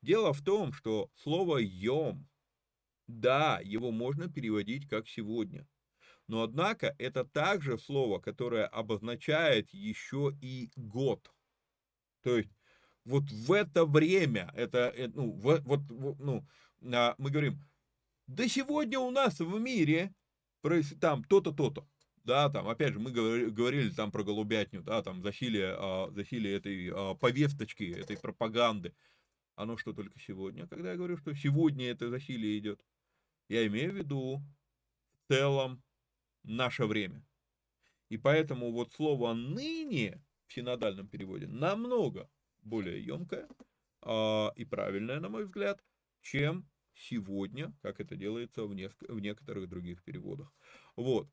Дело в том, что слово «йом», да, его можно переводить как «сегодня», но однако это также слово, которое обозначает еще и год. То есть вот в это время, это, э, ну, вот, ну, а, мы говорим, да сегодня у нас в мире там то-то, то-то. Да, там, опять же, мы говорили там про голубятню, да, там, засилие, а, засилие этой а, повесточки, этой пропаганды. Оно что только сегодня, когда я говорю, что сегодня это засилие идет. Я имею в виду в целом наше время. И поэтому вот слово «ныне» в синодальном переводе намного более емкое э, и правильное, на мой взгляд, чем сегодня, как это делается в, неск- в некоторых других переводах. Вот.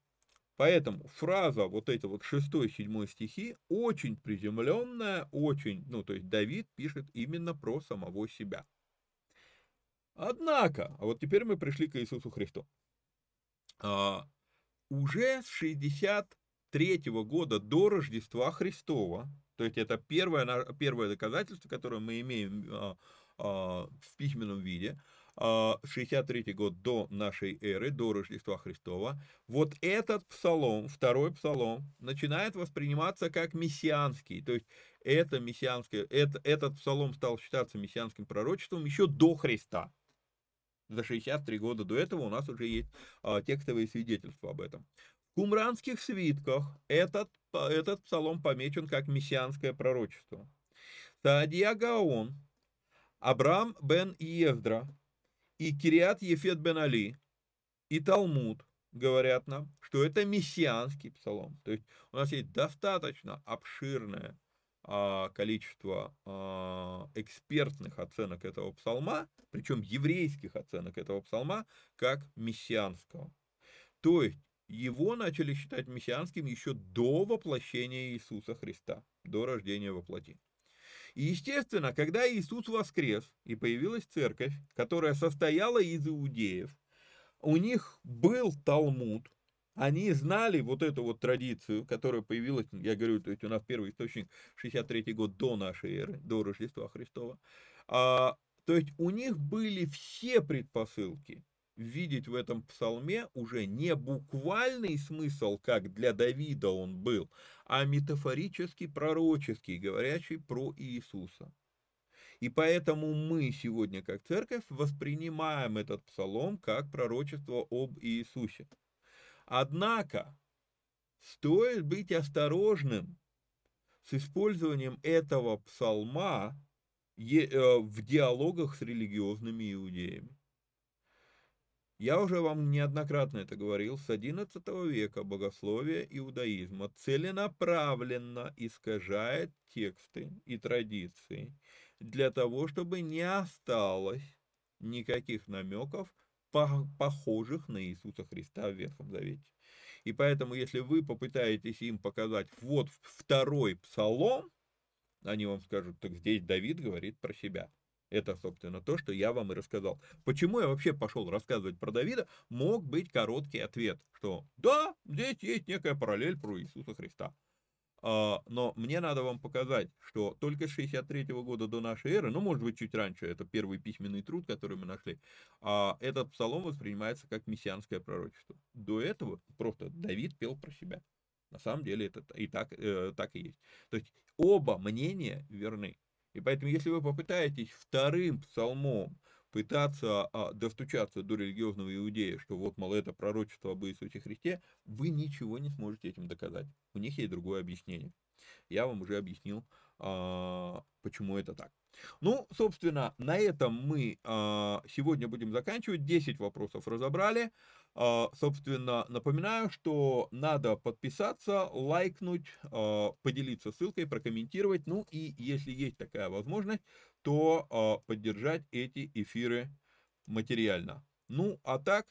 Поэтому фраза вот эта вот шестой, седьмой стихи очень приземленная, очень, ну то есть Давид пишет именно про самого себя. Однако, а вот теперь мы пришли к Иисусу Христу. А, уже с 63 -го года до Рождества Христова, то есть это первое, первое доказательство, которое мы имеем а, а, в письменном виде, 63 а, год до нашей эры, до Рождества Христова, вот этот псалом, второй псалом, начинает восприниматься как мессианский, то есть это мессианское, это, этот псалом стал считаться мессианским пророчеством еще до Христа. За 63 года до этого у нас уже есть а, текстовые свидетельства об этом. В кумранских свитках этот, этот псалом помечен как мессианское пророчество. Саадия Гаон, Абрам бен Ездра, и Кириат Ефет бен Али, и Талмуд говорят нам, что это мессианский псалом. То есть у нас есть достаточно обширное а, количество а, экспертных оценок этого псалма, причем еврейских оценок этого псалма, как мессианского. То есть его начали считать мессианским еще до воплощения Иисуса Христа, до рождения во плоти. И, естественно, когда Иисус воскрес, и появилась церковь, которая состояла из иудеев, у них был Талмуд, они знали вот эту вот традицию, которая появилась, я говорю, то есть у нас первый источник 63 год до нашей эры, до Рождества Христова. А, то есть у них были все предпосылки видеть в этом псалме уже не буквальный смысл, как для Давида он был, а метафорический, пророческий, говорящий про Иисуса. И поэтому мы сегодня, как церковь, воспринимаем этот псалом как пророчество об Иисусе. Однако, стоит быть осторожным с использованием этого псалма э, в диалогах с религиозными иудеями. Я уже вам неоднократно это говорил, с XI века богословие иудаизма целенаправленно искажает тексты и традиции для того, чтобы не осталось никаких намеков, похожих на Иисуса Христа в Ветхом Завете. И поэтому, если вы попытаетесь им показать вот второй псалом, они вам скажут, так здесь Давид говорит про себя. Это, собственно, то, что я вам и рассказал. Почему я вообще пошел рассказывать про Давида, мог быть короткий ответ, что да, здесь есть некая параллель про Иисуса Христа. А, но мне надо вам показать, что только с 63 года до нашей эры, ну, может быть, чуть раньше, это первый письменный труд, который мы нашли, а, этот псалом воспринимается как мессианское пророчество. До этого просто Давид пел про себя. На самом деле это и так, э, так и есть. То есть оба мнения верны. И поэтому, если вы попытаетесь вторым псалмом пытаться а, достучаться до религиозного иудея, что вот, мол, это пророчество об Иисусе Христе, вы ничего не сможете этим доказать. У них есть другое объяснение. Я вам уже объяснил, а, почему это так. Ну, собственно, на этом мы а, сегодня будем заканчивать. 10 вопросов разобрали. А, собственно, напоминаю, что надо подписаться, лайкнуть, а, поделиться ссылкой, прокомментировать. Ну и если есть такая возможность, то а, поддержать эти эфиры материально. Ну, а так,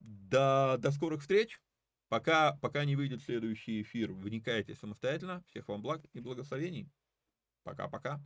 до, до скорых встреч. Пока, пока не выйдет следующий эфир, вникайте самостоятельно. Всех вам благ и благословений. Пока-пока.